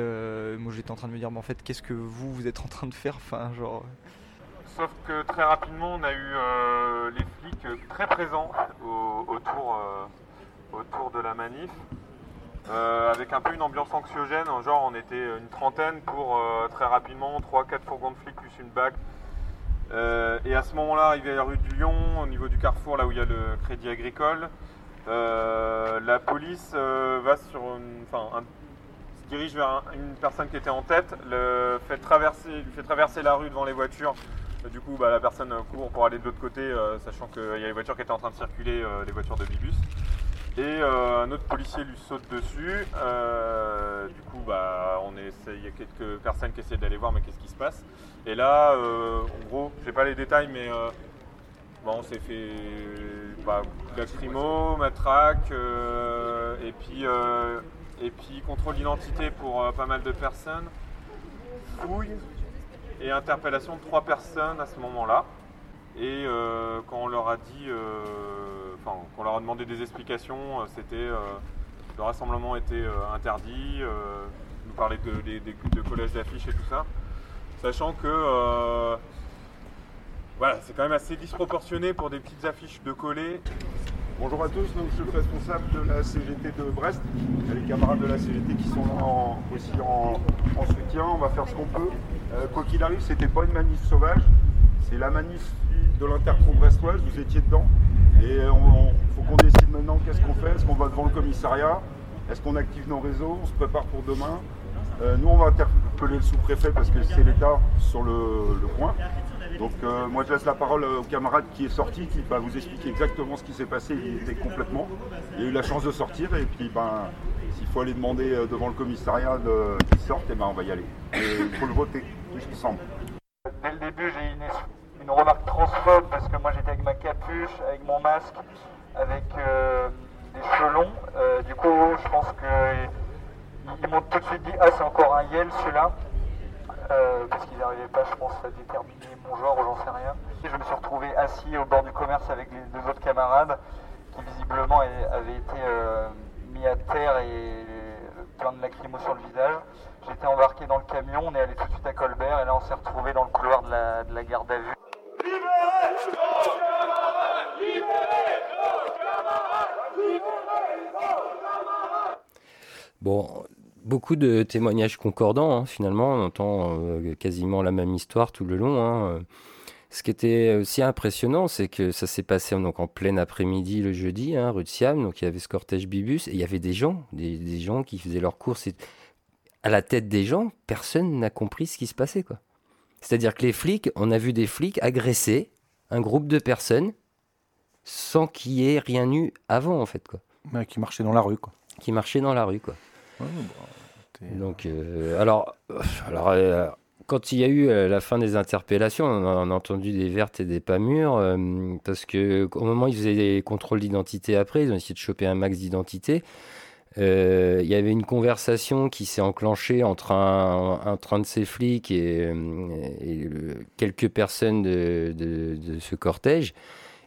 [SPEAKER 10] moi, j'étais en train de me dire, mais en fait, qu'est-ce que vous, vous êtes en train de faire Enfin, genre.
[SPEAKER 12] Sauf que très rapidement, on a eu les flics très présents autour, autour de la manif. Euh, avec un peu une ambiance anxiogène, genre on était une trentaine pour euh, très rapidement 3-4 fourgons de flics plus une. Euh, et à ce moment-là, arrivé à la rue du Lyon, au niveau du carrefour, là où il y a le crédit agricole, la police va sur enfin, se dirige vers une personne qui était en tête, fait traverser, lui fait traverser la rue devant les voitures. Du coup, bah, la personne court pour aller de l'autre côté, sachant qu'il y a les voitures qui étaient en train de circuler, les voitures de Bibus. Et euh, un autre policier lui saute dessus. Euh, du coup, bah, on il y a quelques personnes qui essaient d'aller voir, mais qu'est-ce qui se passe? Et là, euh, en gros, je sais pas les détails, mais on s'est fait bah, lacrymo, matraque, et puis et puis contrôle d'identité pour pas mal de personnes, fouille et interpellation de trois personnes à ce moment-là. Et quand on leur a dit quand on leur a demandé des explications, euh, c'était euh, le rassemblement était euh, interdit, nous parlait de, de, d'affiches et tout ça, sachant que voilà, c'est quand même assez disproportionné pour des petites affiches de coller.
[SPEAKER 8] Bonjour à tous, donc je suis responsable de la CGT de Brest. Il y a les camarades de la CGT qui sont aussi en, soutien, on va faire ce qu'on peut. quoi qu'il arrive, c'était pas une manif sauvage, c'est la manif de l'interpro brestoise, vous étiez dedans. Et il faut qu'on décide maintenant qu'est-ce qu'on fait. Est-ce qu'on va devant le commissariat? Est-ce qu'on active nos réseaux? On se prépare pour demain. Euh, nous, on va interpeller le sous-préfet parce que c'est l'État sur le, point. Donc euh, moi je laisse la parole au camarade qui est sorti, qui va vous expliquer exactement ce qui s'est passé. Il était complètement. Il a eu la chance de sortir et puis ben s'il faut aller demander euh, devant le commissariat qu'il sorte, et eh ben on va y aller. il faut le voter, il me semble.
[SPEAKER 13] Dès le début j'ai une une remarque transphobe parce que moi j'étais avec ma capuche, avec mon masque, avec euh, des cheveux longs. Euh, du coup, je pense qu'ils m'ont tout de suite dit Ah, c'est encore un Yel celui-là. Euh, parce qu'ils n'arrivaient pas, je pense, à déterminer mon genre j'en sais rien. Et je me suis retrouvé assis au bord du commerce avec les deux autres camarades qui visiblement avaient été mis à terre et plein de lacrymos sur le visage. J'étais embarqué dans le camion, on est allé tout de suite à Colbert et là on s'est retrouvé dans le couloir de la, de la garde à vue.
[SPEAKER 1] Bon, beaucoup de témoignages concordants, hein, finalement, on entend euh, quasiment la même histoire tout le long. Hein. Ce qui était aussi impressionnant, c'est que ça s'est passé donc, en plein après-midi le jeudi, hein, rue de Siam, donc il y avait ce cortège Bibus, et il y avait des gens, des, gens qui faisaient leurs courses. À la tête des gens, personne n'a compris ce qui se passait. quoi. C'est-à-dire que les flics, on a vu des flics agresser un groupe de personnes sans qu'il y ait rien eu avant, en fait. Quoi.
[SPEAKER 3] qui marchaient dans la rue, quoi.
[SPEAKER 1] Qui marchaient dans la rue, quoi. Bah, Donc, euh, alors, alors euh, quand il y a eu euh, la fin des interpellations, on a, entendu des vertes et des pas mûres, parce que au moment où ils faisaient des contrôles d'identité après, ils ont essayé de choper un max d'identité. Euh, y avait une conversation qui s'est enclenchée entre un, train de ces flics et, quelques personnes de, ce cortège.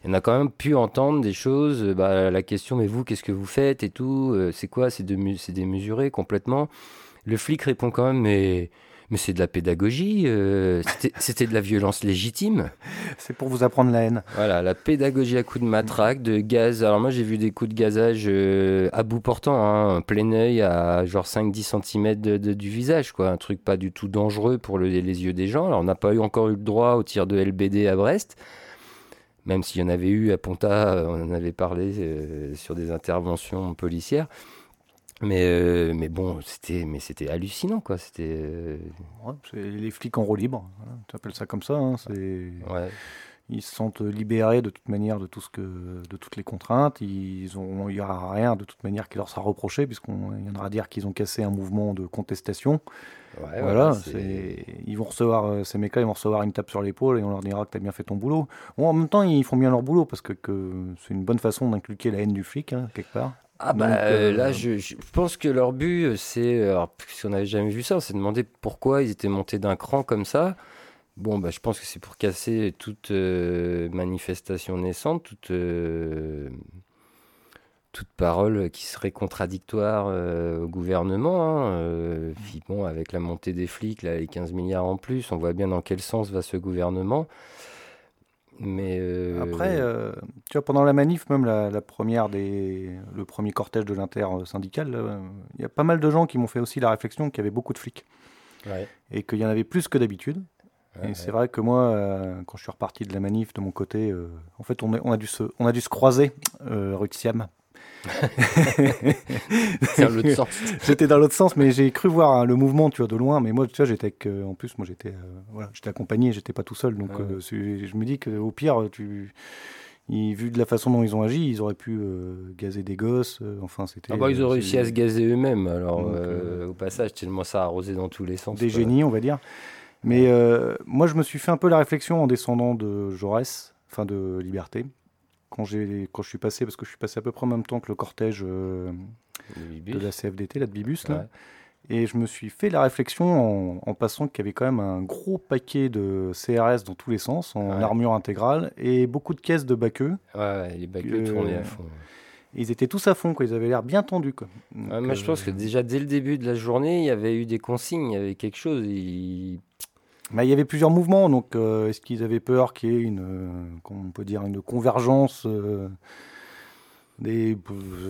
[SPEAKER 1] on a quand même pu entendre des choses, bah, la question mais vous qu'est-ce que vous faites et tout, euh, c'est quoi, c'est démesuré complètement. Le flic répond quand même mais mais c'est de la pédagogie, euh, c'était de la violence légitime.
[SPEAKER 3] C'est pour vous apprendre la haine.
[SPEAKER 1] Voilà, la pédagogie à coups de matraque, de gaz. Alors moi j'ai vu des coups de gazage euh, à bout portant, hein, plein œil à genre 5-10 cm du visage, quoi. Un truc pas du tout dangereux pour les yeux des gens. Alors on n'a pas eu encore eu le droit au tir de LBD à Brest même s'il y en avait eu à Ponta, on en avait parlé euh, sur des interventions policières. Mais, euh, mais bon, c'était, mais c'était hallucinant, quoi. C'était. Euh,
[SPEAKER 3] les flics en roue libre, hein, tu appelles ça comme ça. Hein, c'est... Ils se sentent libérés de toute manière de tout ce que, de toutes les contraintes. Ils ont, il n'y aura rien de toute manière qui leur sera reproché, puisqu'il y en aura à dire qu'ils ont cassé un mouvement de contestation. voilà, ils vont recevoir euh, ces mecs-là, ils vont recevoir une tape sur l'épaule et on leur dira que tu as bien fait ton boulot. Bon, en même temps, ils font bien leur boulot parce que, que c'est une bonne façon d'inculquer la haine du flic, hein, quelque part.
[SPEAKER 1] Ah bah euh, là, je, je, pense que leur but, c'est, alors si on n'avait jamais vu ça, on s'est demandé pourquoi ils étaient montés d'un cran comme ça. Bon, bah, je pense que c'est pour casser toute manifestation naissante, toute toute parole qui serait contradictoire euh, au gouvernement. Hein, euh, bon, avec la montée des flics, là, les 15 milliards en plus, on voit bien dans quel sens va ce gouvernement. Mais euh,
[SPEAKER 3] Après, tu vois, pendant la manif, même la, première des, le premier cortège de l'inter-syndical, il y a pas mal de gens qui m'ont fait aussi la réflexion qu'il y avait beaucoup de flics. Et qu'il y en avait plus que d'habitude. et c'est vrai que moi, quand je suis reparti de la manif de mon côté, en fait, on, on, a dû se, on a dû se croiser rue de Siam j'étais dans l'autre sens, mais j'ai cru voir hein, le mouvement, tu vois, de loin. Mais moi, tu vois, j'étais en plus, moi, j'étais, euh, voilà, j'étais accompagné, j'étais pas tout seul. Donc, euh, je me dis qu'au pire, tu, vu de la façon dont ils ont agi, ils auraient pu euh, gazer des gosses. enfin, c'était.
[SPEAKER 1] Ah bah, ils ont réussi à se gazer eux-mêmes. Alors, au passage, tellement ça a arrosé dans tous les sens.
[SPEAKER 3] Des génies, on va dire. Mais moi, je me suis fait un peu la réflexion en descendant de Jaurès, enfin de Liberté quand, quand je suis passé, parce que je suis passé à peu près en même temps que le cortège euh, de la CFDT, là, de Bibus, là, et je me suis fait la réflexion en, passant qu'il y avait quand même un gros paquet de CRS dans tous les sens, en armure intégrale, et beaucoup de caisses de baqueux.
[SPEAKER 1] Ouais, les baqueux tournaient à fond.
[SPEAKER 3] Ils étaient tous à fond, quoi. ils avaient l'air bien tendus. Quoi.
[SPEAKER 1] moi, je pense que euh, déjà dès le début de la journée, il y avait eu des consignes, il y avait quelque chose. Ils
[SPEAKER 3] il y avait plusieurs mouvements, donc euh, est-ce qu'ils avaient peur qu'il y ait une, euh, on peut dire, une convergence euh, des,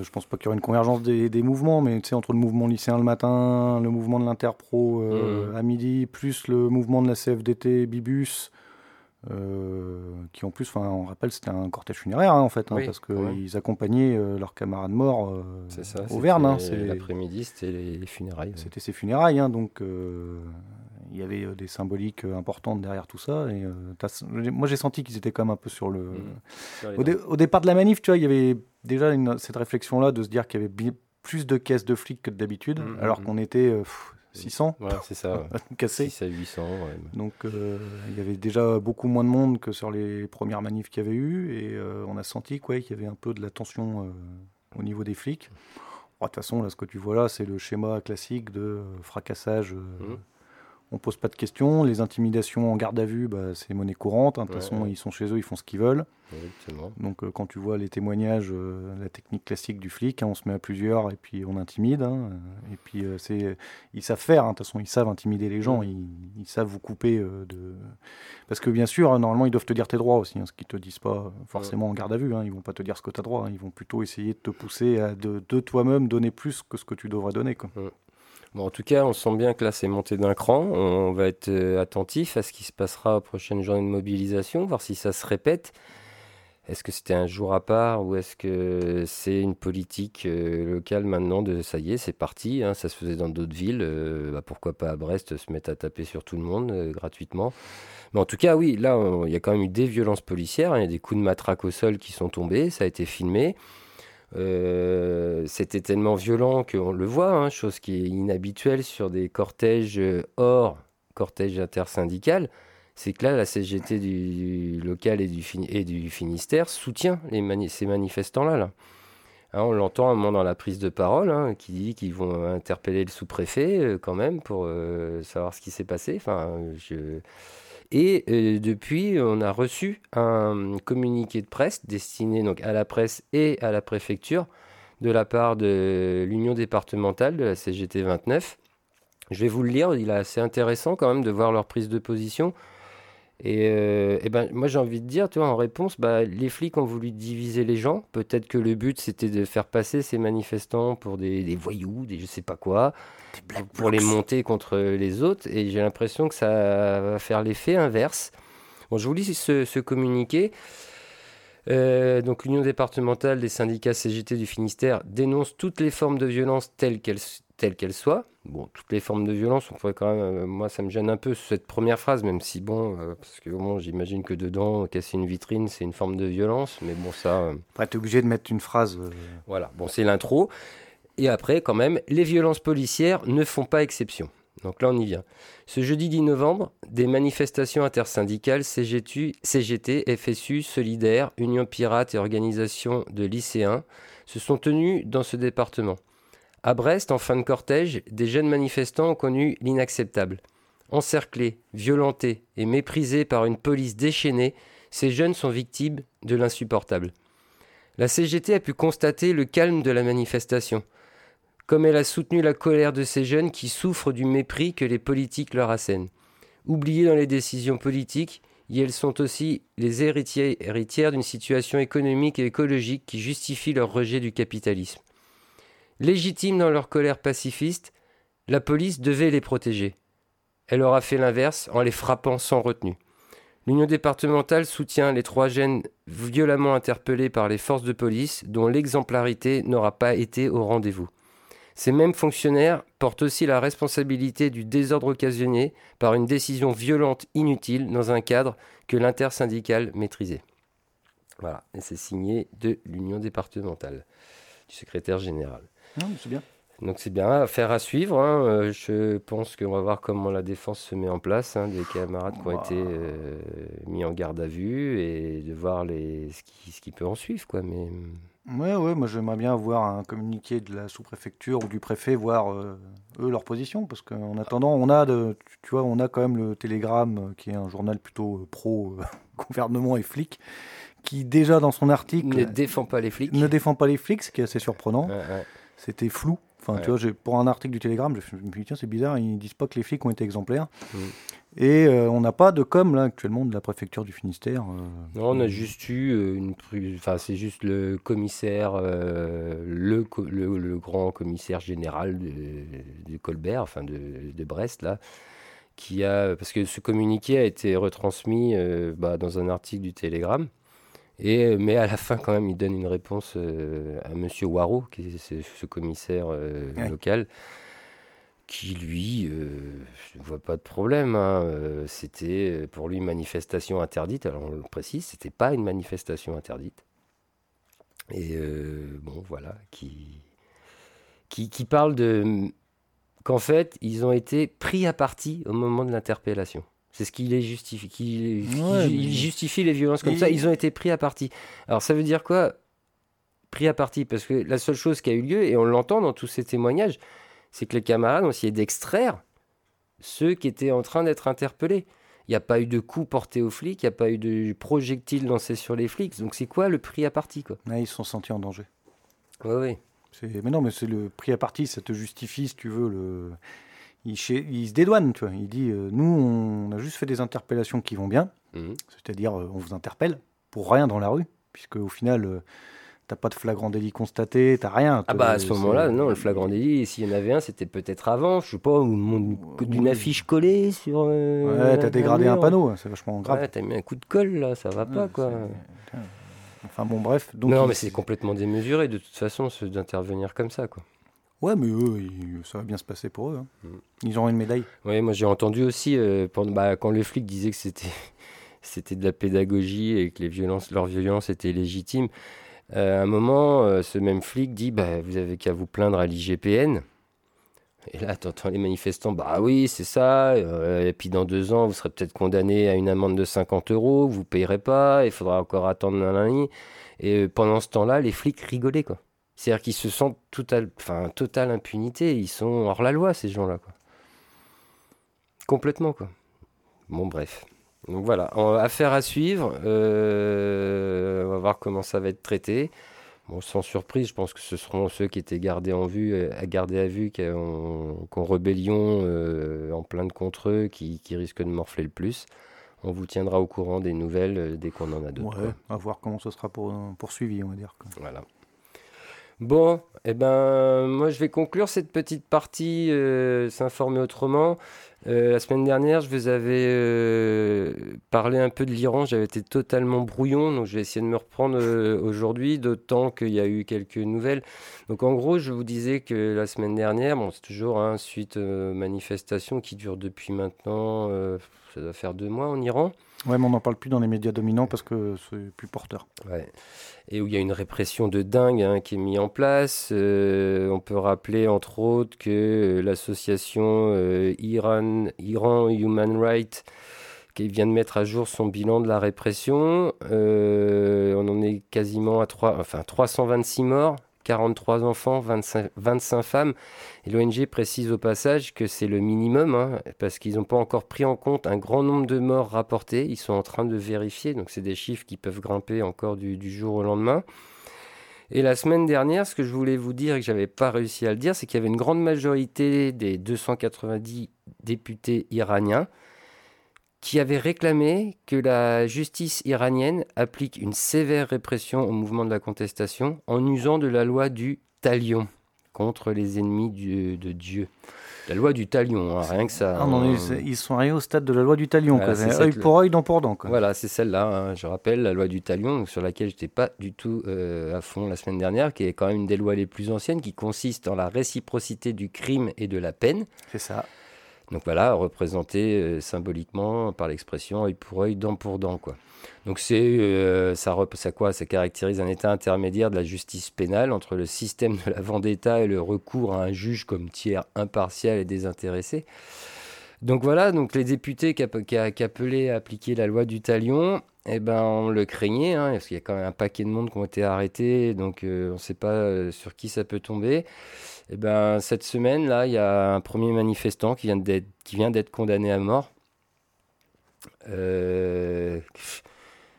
[SPEAKER 3] je pense pas qu'il y aurait une convergence des, mouvements, mais tu sais, entre le mouvement lycéen le matin, le mouvement de l'Interpro mmh. à midi, plus le mouvement de la CFDT Bibus, qui en plus, on rappelle, c'était un cortège funéraire hein, en fait, hein, parce qu'ils accompagnaient leurs camarades morts au Verne. Hein,
[SPEAKER 1] L'après-midi, c'était les funérailles.
[SPEAKER 3] C'était ces funérailles, donc il y avait euh, des symboliques euh, importantes derrière tout ça. Et, euh, moi, j'ai senti qu'ils étaient quand même un peu sur le. Mmh. Au, départ de la manif, tu vois, il y avait déjà cette réflexion-là de se dire qu'il y avait plus de caisses de flics que d'habitude, mmh, alors mmh, qu'on était 600.
[SPEAKER 1] Voilà, c'est ça.
[SPEAKER 3] cassés.
[SPEAKER 1] 6 à 800.
[SPEAKER 3] Donc, il y avait déjà beaucoup moins de monde que sur les premières manifs qu'il y avait eu. Et on a senti qu'il y avait un peu de la tension au niveau des flics. De toute façon, là, ce que tu vois là, c'est le schéma classique de fracassage on pose pas de questions. Les intimidations en garde à vue, bah, c'est monnaie courante. Hein. De toute façon, ils sont chez eux, ils font ce qu'ils veulent. Donc, euh, quand tu vois les témoignages, euh, la technique classique du flic, hein, on se met à plusieurs et puis on intimide. Hein. et puis, euh, c'est, ils savent faire. De toute façon, ils savent intimider les gens. Ils, savent vous couper de. Parce que bien sûr, normalement, ils doivent te dire tes droits aussi, ce qu'ils te disent pas forcément en garde à vue. Ils vont pas te dire ce que tu as droit. Ils vont plutôt essayer de te pousser à de, toi-même donner plus que ce que tu devrais donner. Quoi.
[SPEAKER 1] Bon, en tout cas, on sent bien que là, c'est monté d'un cran. On va être euh, attentif à ce qui se passera aux prochaines journées de mobilisation, voir si ça se répète. Est-ce que c'était un jour à part ou est-ce que c'est une politique euh, locale maintenant de ça y est, c'est parti, hein, ça se faisait dans d'autres villes, euh, bah, pourquoi pas à Brest se mettre à taper sur tout le monde gratuitement. Mais en tout cas, oui, là, il y a quand même eu des violences policières, hein. il y a des coups de matraque au sol qui sont tombés, ça a été filmé. Euh, c'était tellement violent qu'on le voit, hein, chose qui est inhabituelle sur des cortèges euh, hors cortège intersyndical. C'est que là, la CGT du, local et du, Finistère soutient ces manifestants-là. Là. Hein, on l'entend un moment dans la prise de parole, hein, qui dit qu'ils vont interpeller le sous-préfet euh, quand même pour savoir ce qui s'est passé. Enfin, je et euh, depuis, on a reçu un communiqué de presse destiné donc à la presse et à la préfecture de la part de l'Union départementale de la CGT 29. Je vais vous le lire, il est assez intéressant quand même de voir leur prise de position. Et, euh, ben, moi j'ai envie de dire, tu vois, en réponse, bah, les flics ont voulu diviser les gens. Peut-être que le but c'était de faire passer ces manifestants pour des, voyous, des je sais pas quoi, pour les monter contre les autres. Et j'ai l'impression que ça va faire l'effet inverse. Bon, je vous lis ce, communiqué. Euh, donc l'Union départementale des syndicats CGT du Finistère dénonce toutes les formes de violence telles qu'elles telle qu'elle soit. Bon, toutes les formes de violence, on pourrait quand même. Euh, moi, ça me gêne un peu cette première phrase, même si bon, euh, parce que bon, j'imagine que dedans, casser une vitrine, c'est une forme de violence, mais bon, ça.
[SPEAKER 3] Après, tu es obligé de mettre une phrase.
[SPEAKER 1] Voilà, bon, c'est l'intro. Et après, quand même, les violences policières ne font pas exception. Donc là, on y vient. Ce jeudi 10 novembre, des manifestations intersyndicales CGT, CGT FSU, Solidaire, Union Pirate et Organisation de lycéens se sont tenues dans ce département. À Brest, en fin de cortège, des jeunes manifestants ont connu l'inacceptable. Encerclés, violentés et méprisés par une police déchaînée, ces jeunes sont victimes de l'insupportable. La CGT a pu constater le calme de la manifestation comme elle a soutenu la colère de ces jeunes qui souffrent du mépris que les politiques leur assènent. Oubliées dans les décisions politiques, elles sont aussi les héritières d'une situation économique et écologique qui justifie leur rejet du capitalisme. Légitimes dans leur colère pacifiste, la police devait les protéger. Elle aura fait l'inverse en les frappant sans retenue. L'Union départementale soutient les trois jeunes violemment interpellés par les forces de police dont l'exemplarité n'aura pas été au rendez-vous. Ces mêmes fonctionnaires portent aussi la responsabilité du désordre occasionné par une décision violente inutile dans un cadre que l'intersyndical maîtrisait. Voilà, et c'est signé de l'Union départementale, du secrétaire général.
[SPEAKER 3] c'est bien.
[SPEAKER 1] Donc c'est bien, affaire à suivre. Hein. Euh, je pense qu'on va voir comment la défense se met en place, hein, des camarades qui ont été euh, mis en garde à vue et de voir les, ce, qui, ce qui peut en suivre. Quoi. Mais
[SPEAKER 3] Ouais, ouais, moi j'aimerais bien voir un communiqué de la sous-préfecture ou du préfet, voir euh, eux leur position, parce qu'en attendant, on a, de, tu vois, on a quand même le Télégramme, euh, qui est un journal plutôt euh, pro gouvernement et flic, qui déjà dans son article
[SPEAKER 1] ne défend pas les flics,
[SPEAKER 3] ne défend pas les flics, ce qui est assez surprenant. C'était flou. Enfin, tu vois, pour un article du Télégramme, je me suis dit tiens, c'est bizarre, ils disent pas que les flics ont été exemplaires. Mm. Et euh, on n'a pas de com là actuellement de la préfecture du Finistère. Euh.
[SPEAKER 1] Non, on a juste eu euh, une. Enfin, c'est juste le commissaire, le, le, grand commissaire général de, Colbert, enfin de, de, Brest là, qui a. Parce que ce communiqué a été retransmis bah, dans un article du Télégramme. Et, mais à la fin, quand même, il donne une réponse à Monsieur Waro, qui est ce, commissaire local qui lui euh, ne voit pas de problème. Hein. Euh, c'était pour lui une manifestation interdite. Alors on le précise, c'était pas une manifestation interdite. Et euh, bon, voilà, qui, qui, qui parle de qu'en fait ils ont été pris à partie au moment de l'interpellation. C'est ce qui les justifie. Qui, il justifie les violences comme ça. Ils ont été pris à partie. Alors ça veut dire quoi Pris à partie? Parce que la seule chose qui a eu lieu, et on l'entend dans tous ces témoignages, c'est que les camarades ont essayé d'extraire ceux qui étaient en train d'être interpellés. Il n'y a pas eu de coups portés aux flics, il n'y a pas eu de projectiles lancés sur les flics. Donc c'est quoi le prix à partie quoi?
[SPEAKER 3] Ils se sont sentis en danger.
[SPEAKER 1] Oui, oui.
[SPEAKER 3] Mais non, mais c'est le prix à partie, ça te justifie, si tu veux, le... il, se dédouane, tu vois. Il dit, euh, nous, on a juste fait des interpellations qui vont bien, mhm. c'est-à-dire, euh, on vous interpelle pour rien dans la rue, puisque au final... Euh, T'as pas de flagrant délit constaté, t'as rien.
[SPEAKER 1] Ah bah à ce moment-là, non, le flagrant délit, s'il y en avait un, c'était peut-être avant, je sais pas, d'une affiche collée sur.
[SPEAKER 3] Euh, ouais, t'as dégradé un panneau, c'est vachement grave.
[SPEAKER 1] Ouais, t'as mis un coup de colle là, ça va pas quoi.
[SPEAKER 3] Enfin bon, bref.
[SPEAKER 1] Donc, non, mais c'est complètement démesuré de toute façon d'intervenir comme ça quoi.
[SPEAKER 3] Ouais, mais eux, ça va bien se passer pour eux. Hein. Mm. Ils auront une médaille.
[SPEAKER 1] Oui, moi j'ai entendu aussi, euh, bah, quand les flics disaient que c'était c'était de la pédagogie et que les violences, leur violence était légitime. Euh, à un moment, euh, ce même flic dit bah, Vous avez qu'à vous plaindre à l'IGPN. Et là, entends les manifestants Bah oui, c'est ça. Euh, et puis dans deux ans, vous serez peut-être condamné à une amende de 50 euros. Vous ne payerez pas. Il faudra encore attendre un Et pendant ce temps-là, les flics rigolaient. quoi. C'est-à-dire qu'ils se sentent total, enfin, totale impunité. Ils sont hors la loi, ces gens-là. Complètement. quoi. Bon, bref. Donc voilà, affaire à suivre. Euh, on va voir comment ça va être traité. Bon, sans surprise, je pense que ce seront ceux qui étaient gardés en vue, euh, à garder à vue, qui ont, rébellion euh, en plainte contre eux, qui, risquent de morfler le plus. On vous tiendra au courant des nouvelles dès qu'on en a d'autres.
[SPEAKER 3] Ouais, à voir comment ce sera pour, poursuivi, on va dire.
[SPEAKER 1] Voilà. Bon, eh ben, moi je vais conclure cette petite partie, euh, s'informer autrement. Euh, la semaine dernière, je vous avais euh, parlé un peu de l'Iran, j'avais été totalement brouillon, donc je vais de me reprendre aujourd'hui, d'autant qu'il y a eu quelques nouvelles. Donc en gros, je vous disais que la semaine dernière, c'est toujours hein, suite manifestation qui dure depuis maintenant, ça doit faire deux mois en Iran.
[SPEAKER 3] Ouais, mais on n'en parle plus dans les médias dominants parce que c'est plus porteur.
[SPEAKER 1] Ouais. Et où il y a une répression de dingue hein, qui est mise en place. Euh, on peut rappeler entre autres que l'association euh, Iran, Iran Human Rights qui vient de mettre à jour son bilan de la répression. Euh, on en est quasiment à 3, enfin, 326 morts, 43 enfants, 25, 25 femmes. Et l'ONG précise au passage que c'est le minimum, hein, parce qu'ils n'ont pas encore pris en compte un grand nombre de morts rapportés. Ils sont en train de vérifier, donc c'est des chiffres qui peuvent grimper encore du, du, jour au lendemain. Et la semaine dernière, ce que je voulais vous dire et que j'avais pas réussi à le dire, c'est qu'il y avait une grande majorité des 290 députés iraniens qui avaient réclamé que la justice iranienne applique une sévère répression au mouvement de la contestation en usant de la loi du talion contre les ennemis de Dieu. La loi du talion, hein, rien que ça.
[SPEAKER 3] Ah non, ils sont arrivés au stade de la loi du talion, voilà, œil pour œil, dent pour dent. Quoi.
[SPEAKER 1] Voilà, c'est celle-là, hein, je rappelle, la loi du talion, sur laquelle je n'étais pas du tout euh, à fond la semaine dernière, qui est quand même une des lois les plus anciennes, qui consiste en la réciprocité du crime et de la peine.
[SPEAKER 3] C'est ça.
[SPEAKER 1] Donc voilà, représenté euh, symboliquement par l'expression œil pour œil, dent pour dent. Quoi. Donc c'est euh, ça, quoi Ça caractérise un état intermédiaire de la justice pénale entre le système de la vendetta et le recours à un juge comme tiers impartial et désintéressé. Donc voilà, donc les députés qui, appelaient à appliquer la loi du talion, eh ben on le craignait, hein, parce qu'il y a quand même un paquet de monde qui ont été arrêtés, donc euh, on ne sait pas euh, sur qui ça peut tomber. Eh ben, cette semaine, là, il y a un premier manifestant qui vient d'être, condamné à mort. Euh,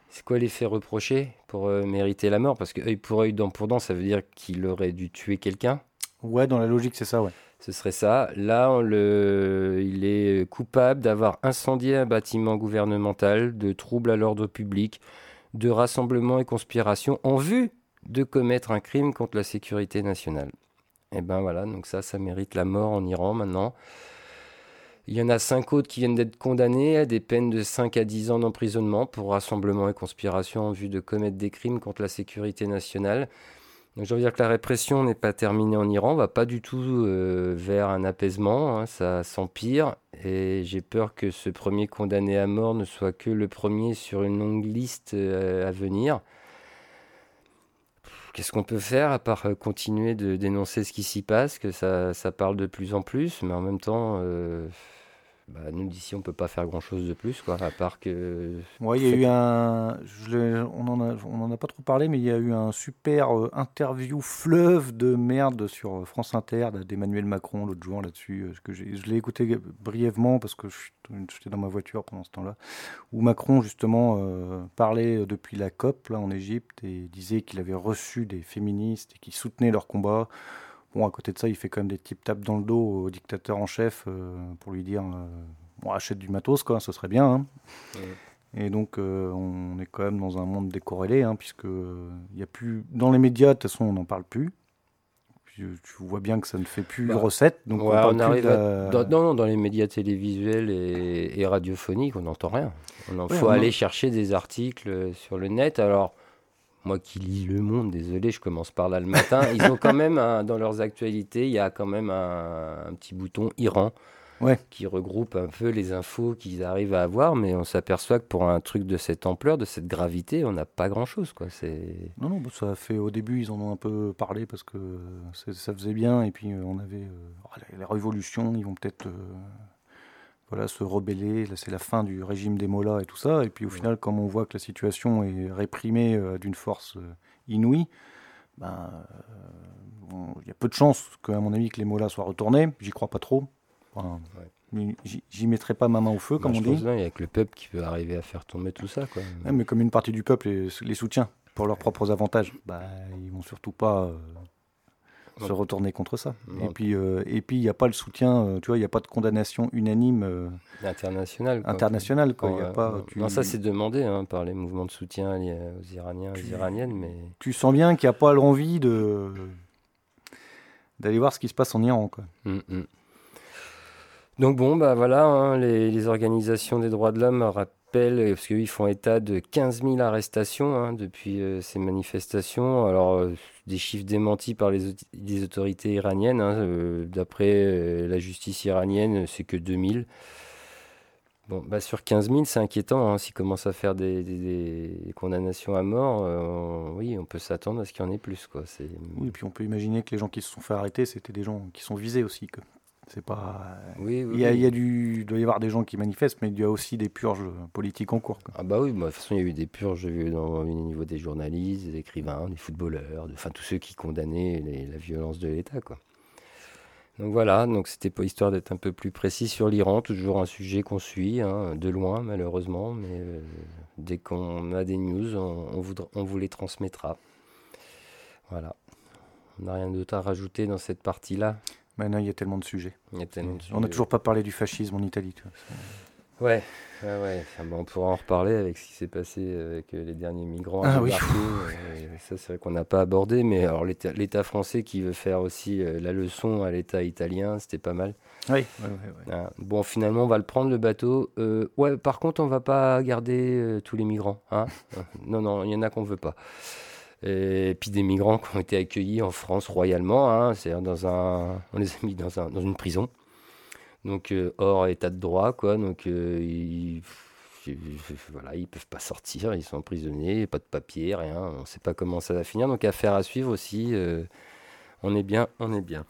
[SPEAKER 1] c'est quoi l'effet reproché pour euh, mériter la mort? Parce que œil pour œil, dent pour dent, ça veut dire qu'il aurait dû tuer quelqu'un.
[SPEAKER 3] Ouais, dans la logique, c'est ça, ouais.
[SPEAKER 1] Ce serait ça. Là, il est coupable d'avoir incendié un bâtiment gouvernemental, de troubles à l'ordre public, de rassemblement et conspiration en vue de commettre un crime contre la sécurité nationale. Et eh ben voilà, donc ça, ça mérite la mort en Iran maintenant. Il y en a cinq autres qui viennent d'être condamnés à des peines de 5 à 10 ans d'emprisonnement pour rassemblement et conspiration en vue de commettre des crimes contre la sécurité nationale. Donc je veux dire que la répression n'est pas terminée en Iran, on va pas du tout euh, vers un apaisement, hein, ça s'empire. Et j'ai peur que ce premier condamné à mort ne soit que le premier sur une longue liste euh, à venir. Qu'est-ce qu'on peut faire à part euh, continuer de dénoncer ce qui s'y passe, que ça, parle de plus en plus, mais en même temps, bah, nous d'ici, on peut pas faire grand-chose de plus, quoi, à part que...
[SPEAKER 3] Ouais, il y a eu un... Je on n'en a, on en a pas trop parlé, mais il y a eu un super euh, interview fleuve de merde sur France Inter d'Emmanuel Macron l'autre jour là-dessus. que je l'ai écouté brièvement parce que j'étais dans ma voiture pendant ce temps-là, où Macron justement euh, parlait depuis la COP là, en Égypte et disait qu'il avait reçu des féministes et qu'il soutenait leur combat. Bon, à côté de ça, il fait quand même des types tapes dans le dos au dictateur en chef euh, pour lui dire euh, bon, achète du matos, quoi, ce serait bien. Hein. Et donc, euh, on est quand même dans un monde décorrélé, hein, puisque il y a plus dans les médias, de toute façon, on n'en parle plus. tu vois bien que ça ne fait plus bah, recette. Donc,
[SPEAKER 1] on, arrive dans, non, dans les médias télévisuels et, et radiophoniques, on n'entend rien. Il faut aller chercher des articles sur le net. Alors, moi qui lis Le Monde, désolé, je commence par là le matin, ils ont quand même, dans leurs actualités, il y a quand même un, petit bouton Iran
[SPEAKER 3] ouais.
[SPEAKER 1] qui regroupe un peu les infos qu'ils arrivent à avoir, mais on s'aperçoit que pour un truc de cette ampleur, de cette gravité, on n'a pas grand-chose. Quoi.
[SPEAKER 3] Non, non, ça a fait, au début, ils en ont un peu parlé parce que ça faisait bien, et puis euh, on avait euh, la, révolution, ils vont peut-être... Euh, voilà, se rebeller. C'est la fin du régime des Mollahs et tout ça. Et puis au final, comme on voit que la situation est réprimée euh, d'une force euh, inouïe, ben, euh, il y a peu de chances, que, à mon avis, que les Mollahs soient retournés. J'y crois pas trop. Enfin, J'y mettrai pas ma main au feu, comme on dit.
[SPEAKER 1] Il y a que le peuple qui peut arriver à faire tomber tout ça. Quoi.
[SPEAKER 3] mais comme une partie du peuple les, les soutient pour leurs propres avantages, bah, ils vont surtout pas se retourner contre ça. Et puis, euh, et puis il n'y a pas le soutien, euh, tu vois, il n'y a pas de condamnation unanime euh,
[SPEAKER 1] internationale.
[SPEAKER 3] Internationale, quoi. y a pas,
[SPEAKER 1] non, ça c'est demandé hein, par les mouvements de soutien aux Iraniens, aux Iraniennes, mais
[SPEAKER 3] tu sens bien qu'il n'y a pas l'envie de d'aller voir ce qui se passe en Iran, quoi.
[SPEAKER 1] Hum, hum. Donc bon, bah voilà, hein, les, les, organisations des droits de l'homme euh, parce qu'ils font état de 15 000 arrestations hein, depuis euh, ces manifestations. Alors, euh, des chiffres démentis par les, autorités iraniennes. Hein, d'après la justice iranienne, c'est que 2000. Bon, bah sur 15 000, c'est inquiétant. Hein, S'ils commencent à faire des, condamnations à mort, euh, oui, on peut s'attendre à ce qu'il y en ait plus.
[SPEAKER 3] Oui, et puis on peut imaginer que les gens qui se sont fait arrêter, c'était des gens qui sont visés aussi. C'est pas.
[SPEAKER 1] Oui,
[SPEAKER 3] il, y a, il, y a du, doit y avoir des gens qui manifestent, mais il y a aussi des purges politiques en cours.
[SPEAKER 1] Ah bah oui, bah, de toute façon, il y a eu des purges au niveau des journalistes, des écrivains, des footballeurs, enfin tous ceux qui condamnaient la violence de l'État, quoi. Donc voilà, donc c'était pas histoire d'être un peu plus précis sur l'Iran, toujours un sujet qu'on suit, hein, de loin malheureusement, mais euh, dès qu'on a des news, on, on, vous les transmettra. Voilà. On n'a rien d'autre à rajouter dans cette partie-là?
[SPEAKER 3] Maintenant, il y a tellement de sujets.
[SPEAKER 1] Il y a tellement de sujets.
[SPEAKER 3] On n'a toujours pas parlé du fascisme en Italie.
[SPEAKER 1] Ouais, ouais, ouais. on pourra en reparler avec ce qui s'est passé avec euh, les derniers migrants.
[SPEAKER 3] Ah oui.
[SPEAKER 1] ça, c'est vrai qu'on n'a pas abordé, mais alors l'État français qui veut faire aussi euh, la leçon à l'État italien, c'était pas mal.
[SPEAKER 3] Oui.
[SPEAKER 1] Ah, bon, finalement, on va le prendre le bateau. Euh, ouais, par contre, on va pas garder tous les migrants. Hein non, non, il y en a qu'on veut pas. Et puis des migrants qui ont été accueillis en France royalement, hein, c'est-à-dire dans un, on les a mis dans, un, dans une prison donc euh, hors état de droit, quoi. Donc euh, ils, voilà, ils peuvent pas sortir, ils sont emprisonnés, pas de papier, rien. On sait pas comment ça va finir. Donc affaire à suivre aussi. Euh, on est bien, on est bien.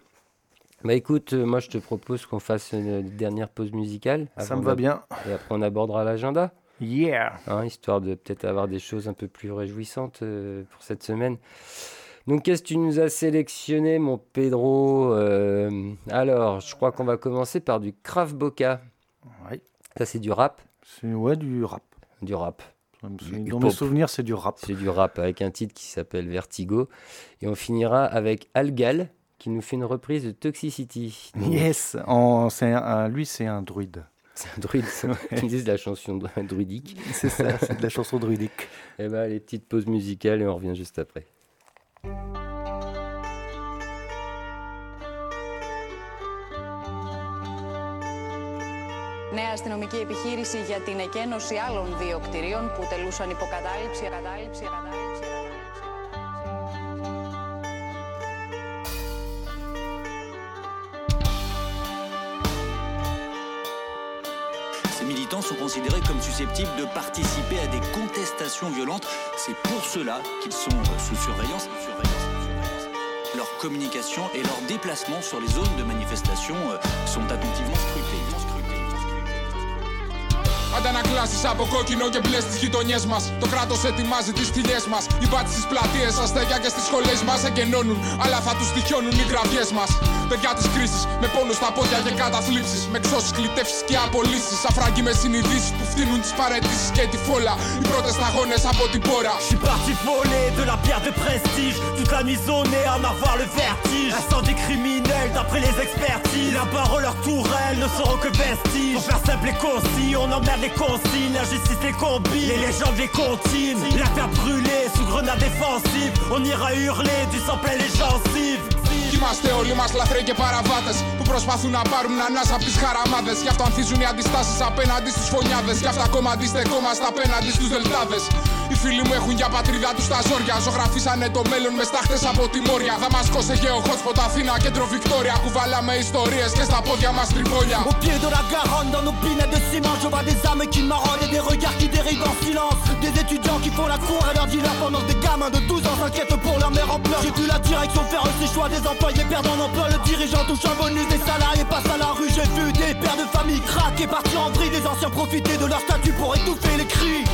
[SPEAKER 1] Bah écoute, moi je te propose qu'on fasse une dernière pause musicale.
[SPEAKER 3] Ça me va bien.
[SPEAKER 1] Et après on abordera l'agenda.
[SPEAKER 3] Yeah.
[SPEAKER 1] Hein, histoire de peut-être avoir des choses un peu plus réjouissantes pour cette semaine. Donc, qu'est-ce que tu nous as sélectionné, mon Pedro euh, Alors, je crois qu'on va commencer par du Krav Boca.
[SPEAKER 3] Oui.
[SPEAKER 1] Ça, c'est du rap
[SPEAKER 3] C'est ouais, du rap.
[SPEAKER 1] Du rap.
[SPEAKER 3] Dans mes souvenirs, c'est du rap.
[SPEAKER 1] C'est du rap avec un titre qui s'appelle Vertigo. Et on finira avec Algal qui nous fait une reprise de Toxicity.
[SPEAKER 3] Yes, en, un, lui c'est un druide.
[SPEAKER 1] C'est un druide, tu dis de la chanson druidique.
[SPEAKER 3] C'est ça, c'est de la chanson druidique.
[SPEAKER 1] Et eh ben les petites pauses musicales et on revient juste après. Νέα αστυνομική επιχείρηση για την εκένωση άλλων δύο κτηρίων που τελούσαν υποκατάληψη, κατάληψη, κατάληψη. Sont considérés comme susceptibles de participer à des contestations violentes. C'est pour cela qu'ils sont sous surveillance. Leur communication et leur déplacement sur les zones de manifestation euh, sont attentivement scrutés. Αντανακλάσεις από κόκκινο και μπλε στις γειτονιές μας. Το κράτος ετοιμάζει τις θηλιέ μας. Οι μπάτι στις πλατείες, αστέγια και στις σχολές μας εγκαινώνουν. Αλλά θα τους τυχιώνουν οι γραβιέ μας. Παιδιά της κρίσης, με πόνο στα πόδια και καταθλίψεις. Με ξώσει, κλητεύσεις και απολύσεις. Αφράγκοι με συνειδήσεις που φτύνουν τις παρετήσεις και τη φόλα. Οι πρώτες σταγόνες από την πόρα. J'suis parti voler de la pierre de prestige. Toute la nuit zonée, en avoir le vertige. Incendie criminel d'après les expertises. La parole, leur tourelle ne seront que vestiges. Pour faire simple et concis, on emmerde les consignes. La justice les combine, les légendes les continuent. La terre brûlée sous grenade défensive. On ira hurler du sang plein les gencives. Είμαστε όλοι μας λαθρέοι και παραβάτες που προσπαθούν να πάρουν ανάσα από τις χαραμάδες. Γι' αυτό ανθίζουν οι αντιστάσεις απέναντι στου φωνιάδες. Γι' αυτό ακόμα αντιστεκόμαστε απέναντι στους δελτάδες. Οι φίλοι μου έχουν για πατρίδα του τα ζόρια. Ζωγραφίσανε το μέλλον με στάχτε από τη Μόρια. Δαμασκό σε γεωχότspot Αθήνα, κέντρο Βικτόρια. Κουβάλαμε ιστορίε και στα πόδια μα τριβόλια. Au pied de la Garonne, dans nos pinettes de ciment, je vois des âmes qui marronnent et des regards qui dérivent en silence. Des étudiants qui font la cour à leur dealer pendant que des gamins de 12 ans s'inquiètent pour leur mère en pleurs. J'ai vu la direction faire ses choix des employés perdant en emploi. Le dirigeant touche un bonus, des salariés passent à la rue. J'ai vu des pères de famille craquer, partir en vrille. Des anciens profiter de leur statut pour étouffer les cris.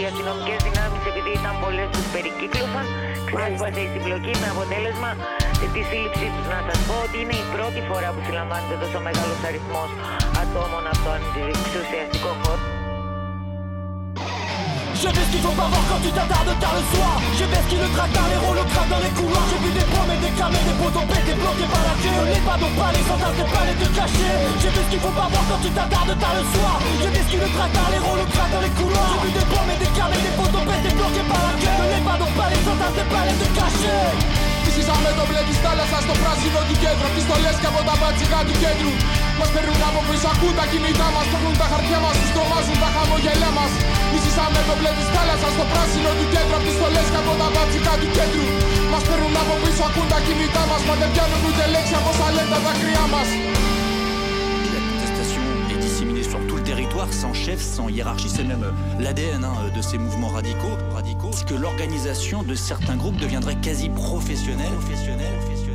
[SPEAKER 1] Οι αστυνομικές δυνάμεις, επειδή ήταν πολλές τους περικύκλωσαν, ξέσπασε η συμπλοκή με αποτέλεσμα της σύλληψή τους. Να σας πω ότι είναι η πρώτη φορά που συλλαμβάνεται τόσο μεγάλος αριθμός ατόμων από τον εξουσιαστικό χώρο. Je vais ce qu'il faut pas voir quand tu t'attardes tard le soir Je vais ce qui le dans les le crack dans les couloirs. J'ai vu des promesses, des camés, des poteaux pétés, bloqués par la clé. Les pas donc pas les sans des palais de cachés J'ai vu ce qu'il faut pas voir quand tu t'attardes tard le soir Je vais ce qui le dans les le crack dans les couloirs. J'ai vu des promesses, des camés, des poteaux pétés, bloqués par la clé. Les pas donc pas les sans des palais de cachés Φυσήσαμε το μπλε της θάλασσας στο πράσινο του κέντρου Τις στολές και από τα μπατσικά του κέντρου. Μας παίρνουν από πίσω, ακούν τα κινητά μας Παίρνουν τα χαρτιά μας, τους τρομάζουν τα χαμογελιά μας. Φυσήσαμε το μπλε της θάλασσας στο πράσινο του κέντρου Τις στολές και από τα μπατσικά του κέντρου. Μας παίρνουν από πίσω, ακούν τα κινητά μας Μα δεν πιάνουν ούτε λέξη από όσα λένε τα δάκρυά μας
[SPEAKER 14] sans chef, sans hiérarchie. C'est même l'ADN hein, de ces mouvements radicaux. radicaux que l'organisation de certains groupes deviendrait quasi professionnelle. professionnelle, professionnelle